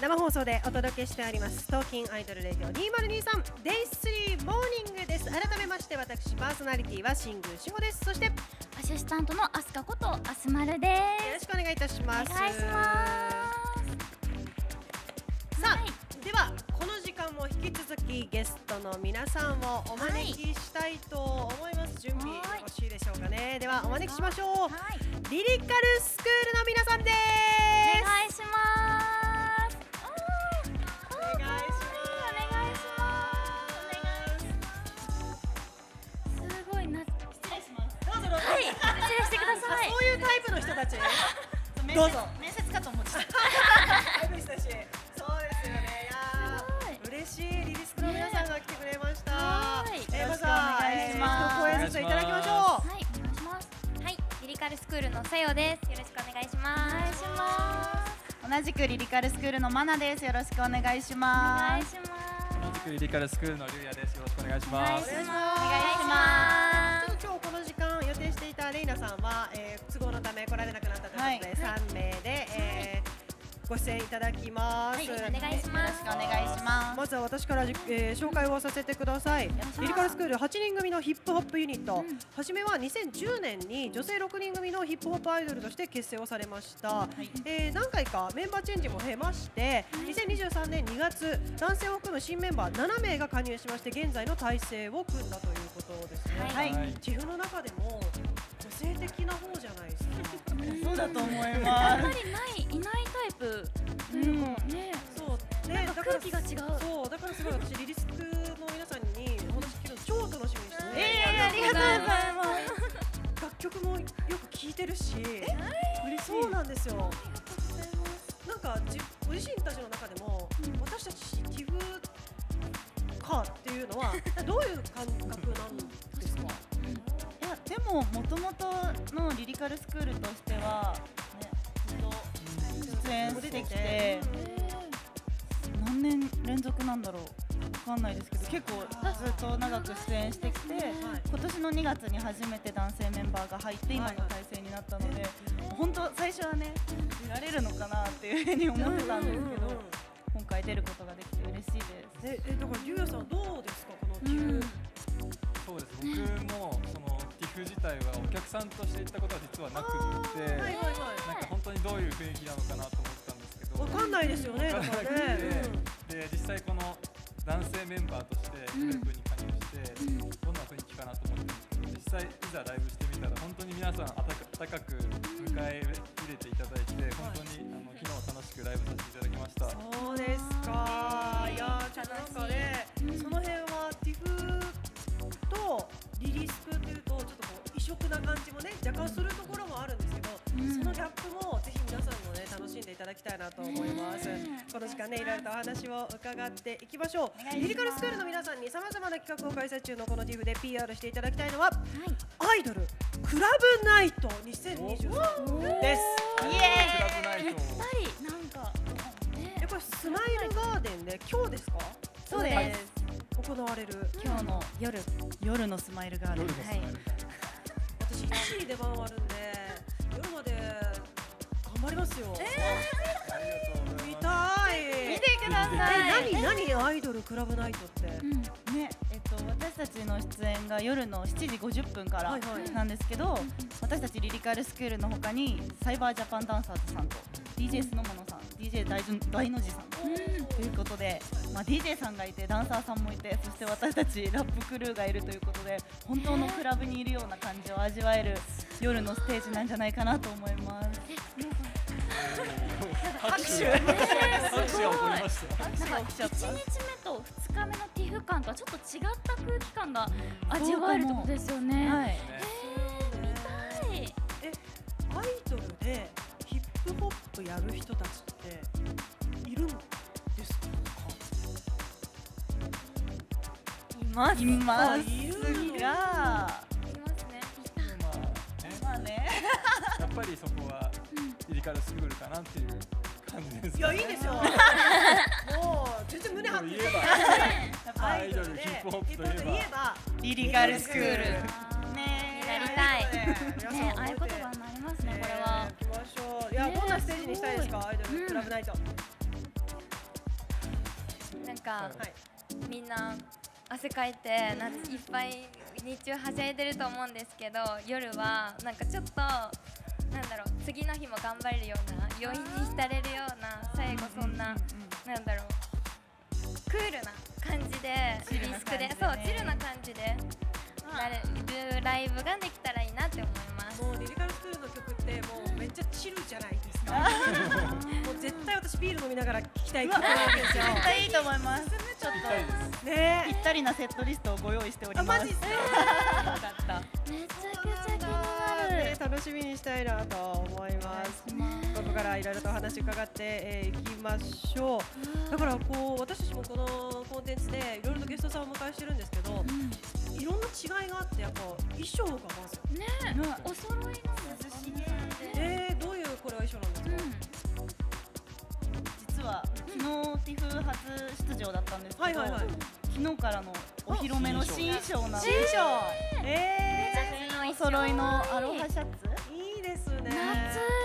生放送でお届けしております TALKIN' IDOL RADIO 2023 day 3 morning です。改めまして私パーソナリティは新宮志保です。そしてよアシスタントのアスカことアスマルでろしくお願いいたします。お願いしまさあ、ではこの時間も引き続きゲストの皆さんをお招きしたいと思います、準備よはい。ろしいでしょうかね。ではお招きしましょう、すはい。リリカルスクールの皆さんでお願いします。す。お願いします。す。ごいな失礼します。どうぞどうぞはい失礼してください。そういうタイプの人たち。どうぞ面接かと思ってた。タイプしたます一声ずついただきましょうはいお願いしますはい、リリカルスクールのさよです。よろしくお願いしおます。願いします同じくリリカルスクールのマナです。よろしくお願いしおます。願いし同じくリリカルスクールのリュウヤです。よろしくお願いします。お願いしますお願いしまちょっと今日この時間予定していたレイナさんは、えー、都合のため来られなくなったということで、はい3名で、えーご出演いただきます、す。お願いします。お願いします。まずは私からじ、えー紹介をさせてください。リリカルスクール8人組のヒップホップユニット、初めは2010年に女性6人組のヒップホップアイドルとして結成をされました、えー何回かメンバーチェンジも経まして、2023年2月男性を含む新メンバー7名が加入しまして現在の体制を組んだということですね、はい。はい。の中でも女性的な方じゃないですかそうだと思いやまっぱりないいないタイプというかね。そうね。なんか空気が違う。そうだからすごい私リリスクの皆さんにお話聞くの超楽しみにしてて、えーありがとうございます。楽曲もよく聴いてるしそうなんですよ。なんかじご自身たちの中でも、私たち TIFF かっていうのはどういう感覚なんですか？ももともとのリリカルスクールとしては、ね、ずっと出演してきて何年連続なんだろうわかんないですけど結構ずっと長く出演してきて今年の2月に初めて男性メンバーが入って今の体制になったので本当最初はね出られるのかなっていうふうに思ってたんですけど今回出ることができて嬉しいです。ええだからリュウヤさんどうですかこのティフ、そうです僕もそのフ自体はお客さんとして行ったことは実はなくって、はいはいはい。なんか本当にどういう雰囲気なのかなと思ったんですけど。わかんないですよねわかんなくて。だからねで実際この男性メンバーとしてグループに加入して、どんな雰囲気かなと思って実際いざライブしてみたら本当に皆さん温かく迎え入れていただいて本当にあの昨日は楽しくライブさせていただきました。そうですか。いやーちょっとなんかねその辺はティフとリリスクっていうとちょっと色な感じもね若干するところもあるんですけど、そのギャップもぜひ皆さんもね楽しんでいただきたいなと思います、この時間ねいろいろとお話を伺っていきましょう。リリカルスクールの皆さんにさまざまな企画を開催中のこのティフで PR していただきたいのは、アイドルクラブナイト2023です。イエー。イクラブナイト。なんかえこれスマイルガーデンで今日ですか？そうです、行われる。今日の夜夜のスマイルガーデン。夜のスマイルガーデン私1時出番あるんで夜まで頑張りますよ、見たい。見てください。え何何アイドルクラブナイトって、ねえっと、私たちの出演が夜の7時50分からはいはいなんですけど、私たちリリカルスクールの他にサイバージャパンダンサーズさんと DJ スノモノさん DJ 大の大の字さんということで、まあ、DJ さんがいてダンサーさんもいてそして私たちラップクルーがいるということで本当のクラブにいるような感じを味わえる夜のステージなんじゃないかなと思います。拍手。拍手。が起こりました。なんか1日目と2日目のティフ感とはちょっと違った空気感が味わえるってことですよね。はい見たい。えアイドルでヒップホップやる人たちっているんですかいますいまあいるすいますね。まあねやっぱりそこはリリカルスクールかなっていう感じです、いやいいですよ。もう全然胸張って言えばやっぱアイドルヒップホップといえば。リリカルスクール。ねやりたい。ね合言葉になりますねこれは。行きましょう。いやねどんなステージにしたいですか？アイドルクラブナイト。なんか、はい。みんな汗かいて夏いっぱい日中はしゃいでると思うんですけど夜はなんかちょっとなんだろう次の日も頑張れるような余韻に浸れるような最後そんななんだろうクールな感じでリスクでそうチルな感じでなれるライブができたらいいなって思います。もうリリカルスクールの曲ってもうめっちゃチルじゃないですか もう絶対私ビール飲みながら聴きたい曲なんですよ絶対いいと思います。ちょっ。とねぴったりなセットリストをご用意しておりあます。マジっすかよかった。めちゃくちゃ気になねる。楽しみにしたいなと思います。ここからいろいろとお話伺ってえーいきましょう。だからこう私たちもこのコンテンツでいろいろとゲストさんをお迎えしてるんですけど、いろんな違いがあってやっぱ衣装がまずねお揃いなんですか皆さんで。えー、どういうこれは衣装なんですか、実は昨日ティフ初出場だったんですけど、昨日からのお披露目の新衣装なんで、新衣装えお揃いのアロハシャツ、ー、いいですね。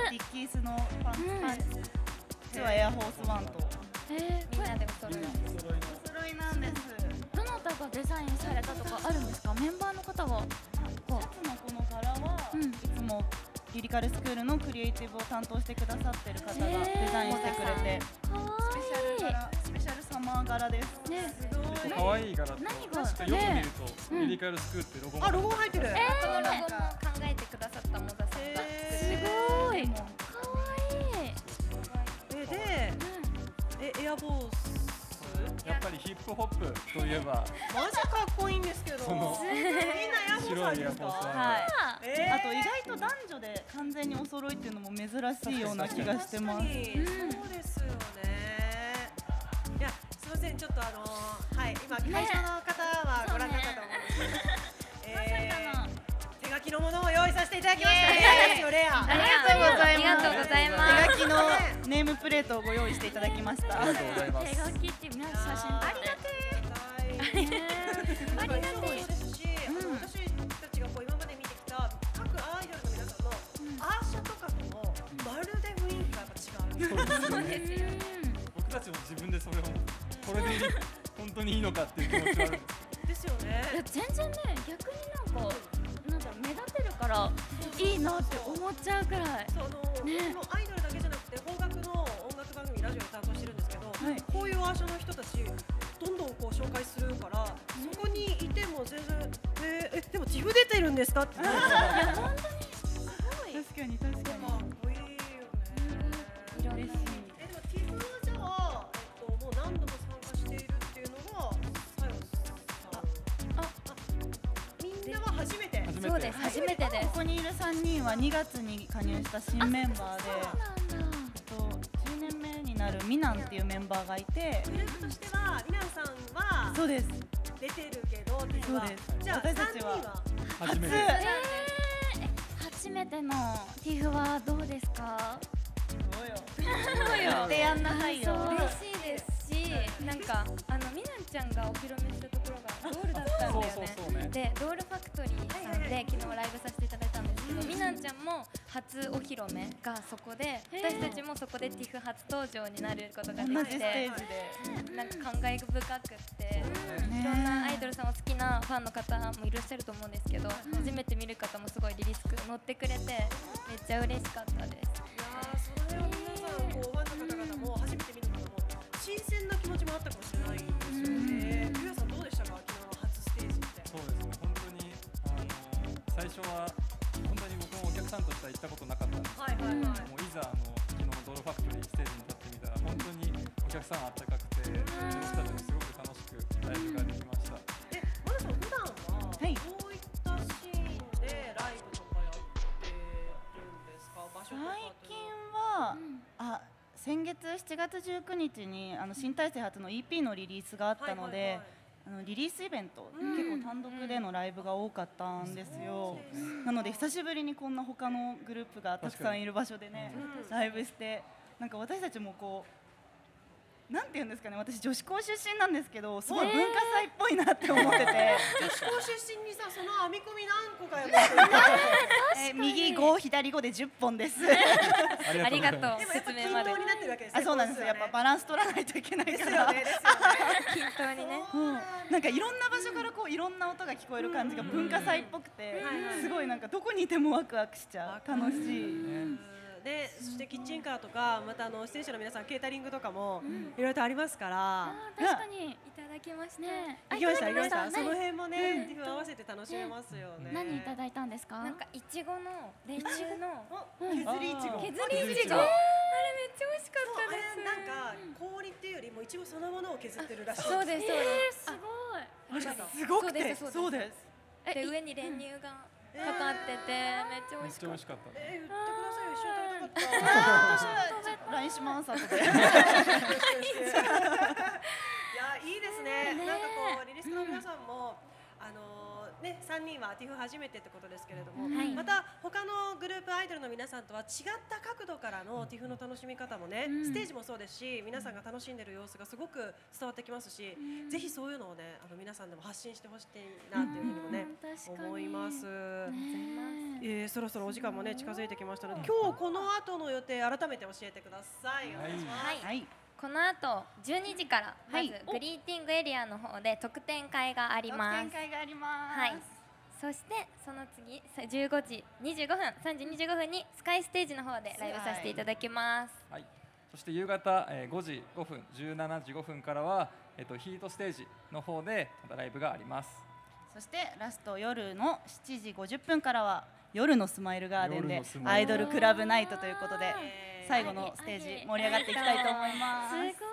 ビッキースのパンツ、パンツ、実はエアフォースワンと。えーみんなでお揃い。お揃いなんです。どなたがデザインされたとかあるんですか？メンバーの方が。こシャツのこの柄は、うん。いつもリリカルスクールのクリエイティブを担当してくださってる方がデザインしてくれて、うかわスペシャル柄スペシャルサマー柄です。い。い。ね可愛い柄と何が？確かよく見ると、リリカルスクールってロゴもあロゴも入ってる、このロゴも考えてくださったモザさんが。すえごい。もうかわいい。ー、えでえエアボースやっぱりヒップホップといえば。マジかっこいいんですけど。この。みんなエアボース白いエアフォースワンはい。えあと意外と男女で完全にお揃いっていうのも珍しいような気がしてます。そうですよね。いやすいません。ちょっとあのーはい今会場の方はご覧になったと思うんですけど、えー手書きのものをさせていただきましたレアですよレアありがとうございますありがとうございます手書きのネームプレートをご用意していただきました。ありがとうございます手書きって皆さん写真撮ってありがてえですし、あの私たちがこう今まで見てきた各アイドルの皆さんのアーシャとかともまるで雰囲気がやっぱ違う。そうですよね僕たちも自分でそれをこれでいい本当にいいのかっていう気持ちはあるんですですよね。いや全然ね逆になんかなんだろう目立てるからいいなって思っちゃうくらいそうあの、ねこのアイドルだけじゃなくて邦楽の音楽番組ラジオで担当してるんですけど、はいこういうアーシャの人たちどんどんこう紹介するから、そこにいても全然えーえでもティフ出てるんですかって。いや本当にすごい。確かに確かに。めて。そうです初めてです。ここにいる3人は2月に加入した新メンバーで、えっと10年目になるミナンっていうメンバーがいて、グループとしてはミナンさんはそうです。出てるけどそうです。じゃあ私たちは。三人は初めて。えー、初めてのティフはどうですか？言 ってやんなさいよ。嬉しいです。しなんかあのみなんちゃんがお披露目したところがドールだったんだよね。でドールファクトリーさんで昨日ライブさせていただいたんですけど、みなんちゃんも初お披露目がそこで私たちもそこで TIFF 初登場になることがで同じスきてテージで。なんか感慨深くって、いろんなアイドルさんを好きなファンの方もいらっしゃると思うんですけど、初めて見る方もすごいリリスク乗ってくれてめっちゃ嬉しかったです。な気持ちもあったかもしれないんですよね。ゆうやさんどうでしたか昨日の初ステージって。そうですね本当にあの最初は本当に僕もお客さんとしては行ったことなかったんですはいはいはい。もういざあの昨日のドーファクトリーステージに立ってみたら本当にお客さんあったかくて僕たちもすごく楽しくライブができましたえ、まなさん普段はどういったシーンでライブとかやってるんですか場所とか最ってい近うのは、は。あ先月7月19日にあの新体制初の EP のリリースがあったので、はいはいはい。あのリリースイベント、うん。結構単独でのライブが多かったんですよ、なので久しぶりにこんな他のグループがたくさんいる場所でね、うん。ライブしてなんか私たちもこうなんて言うんですかね私女子校出身なんですけどすごい文化祭っぽいなって思ってて、女子校出身にさその編み込み何個かやってる。え右5左5で10本です。ありがとうでもやっぱ説明まで均等になってるわけですね。あそうなんです。よやっぱバランス取らないといけないから。均等にね。うん。なんかいろんな場所からこういろんな音が聞こえる感じが文化祭っぽくてすごいなんかどこにいてもワクワクしちゃう。楽しい。でそしてキッチンカーとかまたあの出演者の皆さんケータリングとかもいろいろとありますから。あー確かに。いただきました、ね。行きました行きました。何その辺もね、うん。ティフ合わせて楽しめますよね。何いただいたんですか？なんかいちごの練乳の。削りいちご。削りいちご。ああれめっちゃ美味しかったです。なんか氷っていうよりもいちごそのものを削ってるらしい。そうですそうえです。ー、すごい。あれすごくてそうですそうです。で上に練乳がかかっててめっちゃ美味しかっちゃ美味しかった。えー、言ってくださいよ。一緒に食べたかった。私は LINE します後で。いやいいですね。なんかこうリリスクの皆さんも、あのね三人はティフ初めてってことですけれども、はい。また他のグループアイドルの皆さんとは違った角度からのティフの楽しみ方もね、うん。ステージもそうですし、皆さんが楽しんでる様子がすごく伝わってきますし、ぜひそういうのをねあの皆さんでも発信してほしいなっていうふうにもね、うん確かに。思います。ね。えー、そろそろお時間もね近づいてきましたので、今日この後の予定改めて教えてください。お願いします。はい。はい。この後12時からまはい。ずグリーティングエリアの方で特典会があります。会があります。はい。そしてその次さ15時25分3時25分にスカイステージの方でライブさせていただきます。はい。そして夕方、えー、5時5分17時5分からは、えっとヒートステージの方でまたライブがあります。そしてラスト夜の7時50分からは夜のスマイルガーデン夜でアイドルクラブナイトということで。えー最後のステージ盛り上がっていきたいと思います。す。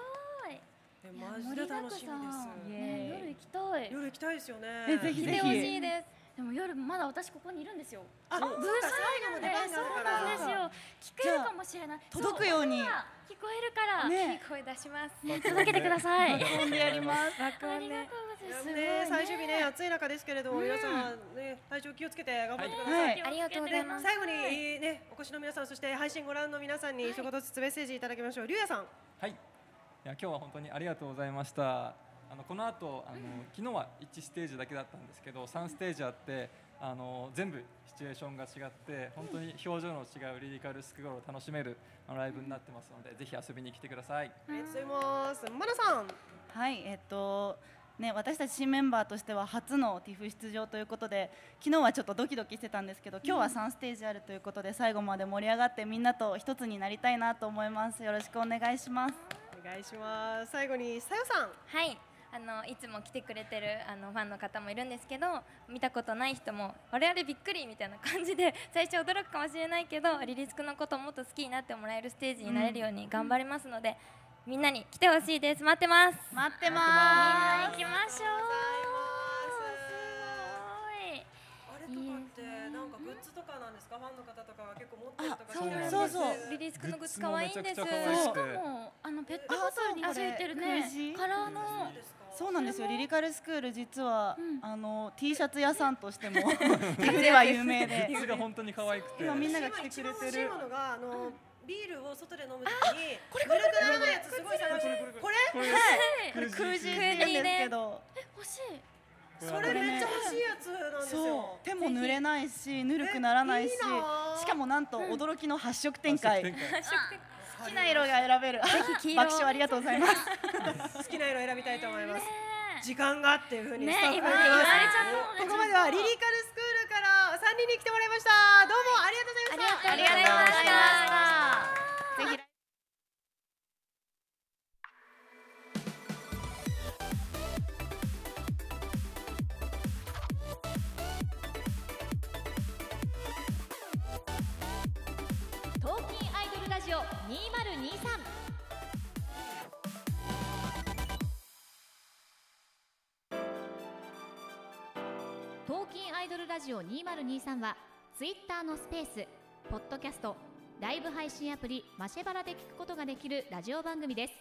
ごい。えマジで楽しみです。夜行きたい。夜行きたいですよね。えぜひぜひ。来てほしいですでも夜まだ私ここにいるんですよあブース最後までそうなんですよ聞けるかもしれない届くように聞こえるから、ね声出します。ね届けてください爆音でやります爆音で。ありがとうございますね、最終日ね暑い中ですけれども、皆さんね体調気をつけて頑張ってください。はいありがとうございます。最後にねお越しの皆さんそして配信ご覧の皆さんに一言ずつメッセージいただきましょう。りゅうやさん。はい。いや今日は本当にありがとうございました。あのこの後あの、昨日は1ステージだけだったんですけど3ステージあってあの全部シチュエーションが違って本当に表情の違うリリカルスクロールを楽しめるあのライブになってますのでぜひ遊びに来てください。ありがとうございます。まなさん。はい、えっとね、私たち新メンバーとしては初の TIFF 出場ということで昨日はちょっとドキドキしてたんですけど今日は3ステージあるということで最後まで盛り上がってみんなと一つになりたいなと思いますよろしくお願いしますお願いします。最後にさよさん。はい。あのいつも来てくれてるあのファンの方もいるんですけど見たことない人も我々びっくりみたいな感じで 最初驚くかもしれないけどリリスクのことをもっと好きになってもらえるステージになれるように頑張りますので、みんなに来てほしいです。待ってます。待ってみんなま行きましょあッズとかなんですか？ファンの方とかが結構持ってるとかそうそうそうう。リリスクのグッズ可愛いんです。して。かもあのペットボトルについてるね。カラーの。そうなんですよ。リリカルスクール実は、うん。あの T シャツ屋さんとしても TIFF では有名で。グッズが本当に可愛くて。今みんなが来てくれてる今一番欲しいものがあのビールを外で飲むときにこれこれこれのやつすごい探してるこれこれこれ空ジって言うんですけど欲しいそれめっちゃ欲しいやつなんですよ。そう。手も濡れないしぬるくならないしえいいな。しかもなんと驚きの発色展開。好きな色が選べる。黄色 爆笑ありがとうございます。好きな色選びたいと思います。時間がっていうふうにねスタッフが今言われちゃったもんねここまではリリカルスクールから三人に来てもらいました。どうもありがとうございました。ありがとうございましたIDOL RADIO 2023はツイッターのスペース、ポッドキャスト、ライブ配信アプリマシェバラで聞くことができるラジオ番組です。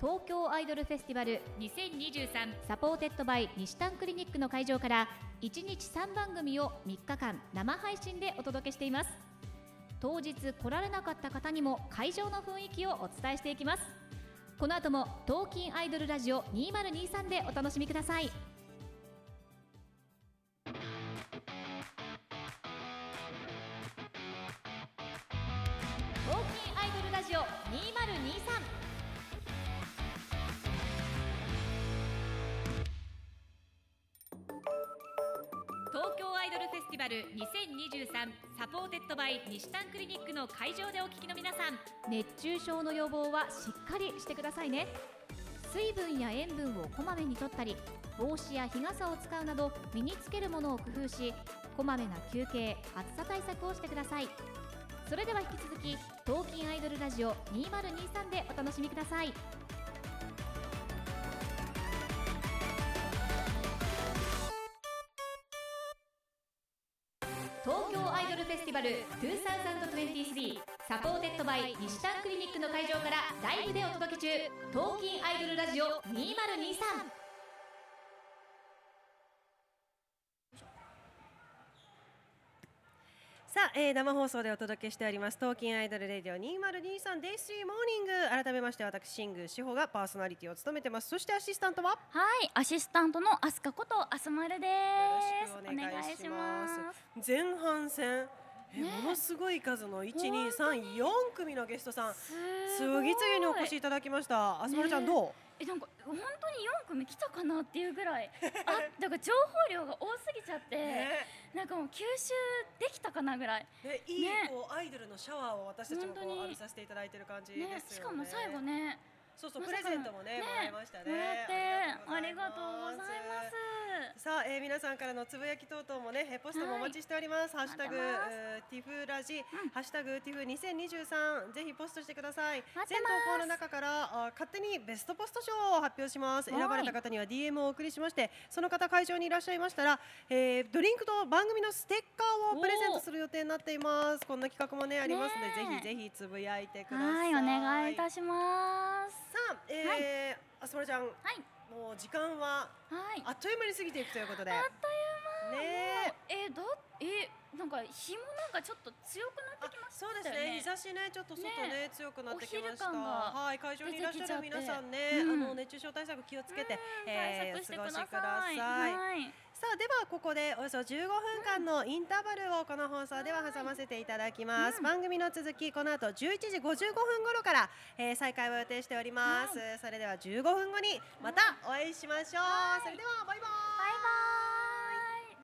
東京アイドルフェスティバル2023 supported by にしたんクリニックの会場から1日3番組を3日間生配信でお届けしています。当日来られなかった方にも会場の雰囲気をお伝えしていきます。この後も TALKIN' IDOL RADIO 2023でお楽しみください。supported by にしたんクリニックの会場でお聞きの皆さん熱中症の予防はしっかりしてくださいね。水分や塩分をこまめにとったり帽子や日傘を使うなど身につけるものを工夫しこまめな休憩暑さ対策をしてください。それでは引き続き TALKIN' IDOL RADIO 2023でお楽しみください。ルフェスティバル2023 supported by にしたんクリニックの会場からライブでお届け中。 TALKIN' IDOL RADIO 2023さあ、えー、生放送でお届けしております。 TALKIN' IDOL RADIO 2023 day three morning。改めまして私新宮志保がパーソナリティを務めてます。そしてアシスタントは？はい。アシスタントのアスカことアスマルです。よろしくお願いしおます。前半戦えものすごい数の1、2、3、4組のゲストさん。次々にお越しいただきました。あすまるちゃんどう？えなんか本当に4組来たかなっていうぐらい。あだから情報量が多すぎちゃって、ね。なんかもう吸収できたかなぐらい。ね、いい、ね。こうアイドルのシャワーを私たちも浴びさせていただいてる感じですよね。ね。しかも最後ねそうそうプレゼントもねもらいましたね。もらってありがとうございますさあ、えー、皆さんからのつぶやき等々もね、えーポストもお待ちしております。ハッシュタグ、ティフラジ、ハッシュタグティフ2023、ぜひポストしてください。全投稿の中からあ勝手にベストポスト賞を発表します。はい選ばれた方には DM をお送りしまして、その方会場にいらっしゃいましたら、えードリンクと番組のステッカーをプレゼントする予定になっています。こんな企画もねありますので、ぜひぜひつぶやいてください。はいお願いいたしますさあ、えーあすまるちゃん、もう時間ははい。あっという間に過ぎていくということで。あっという間ねえー、だえなんか日もなんかちょっと強くなってきましたよねそうですね。日差しねちょっと外ねね強くなってきました。はい会場にいらっしゃる皆さんね、うんあの熱中症対策気をつけて、対策してくださいお過ごしください。はいさあではここでおよそ15分間のインターバルをこの放送では挟ませていただきます。番組の続きこの後11時55分頃から、えー再開を予定しております。それでは15分後にまたお会いしましょう。それではバイバイ。バイバイ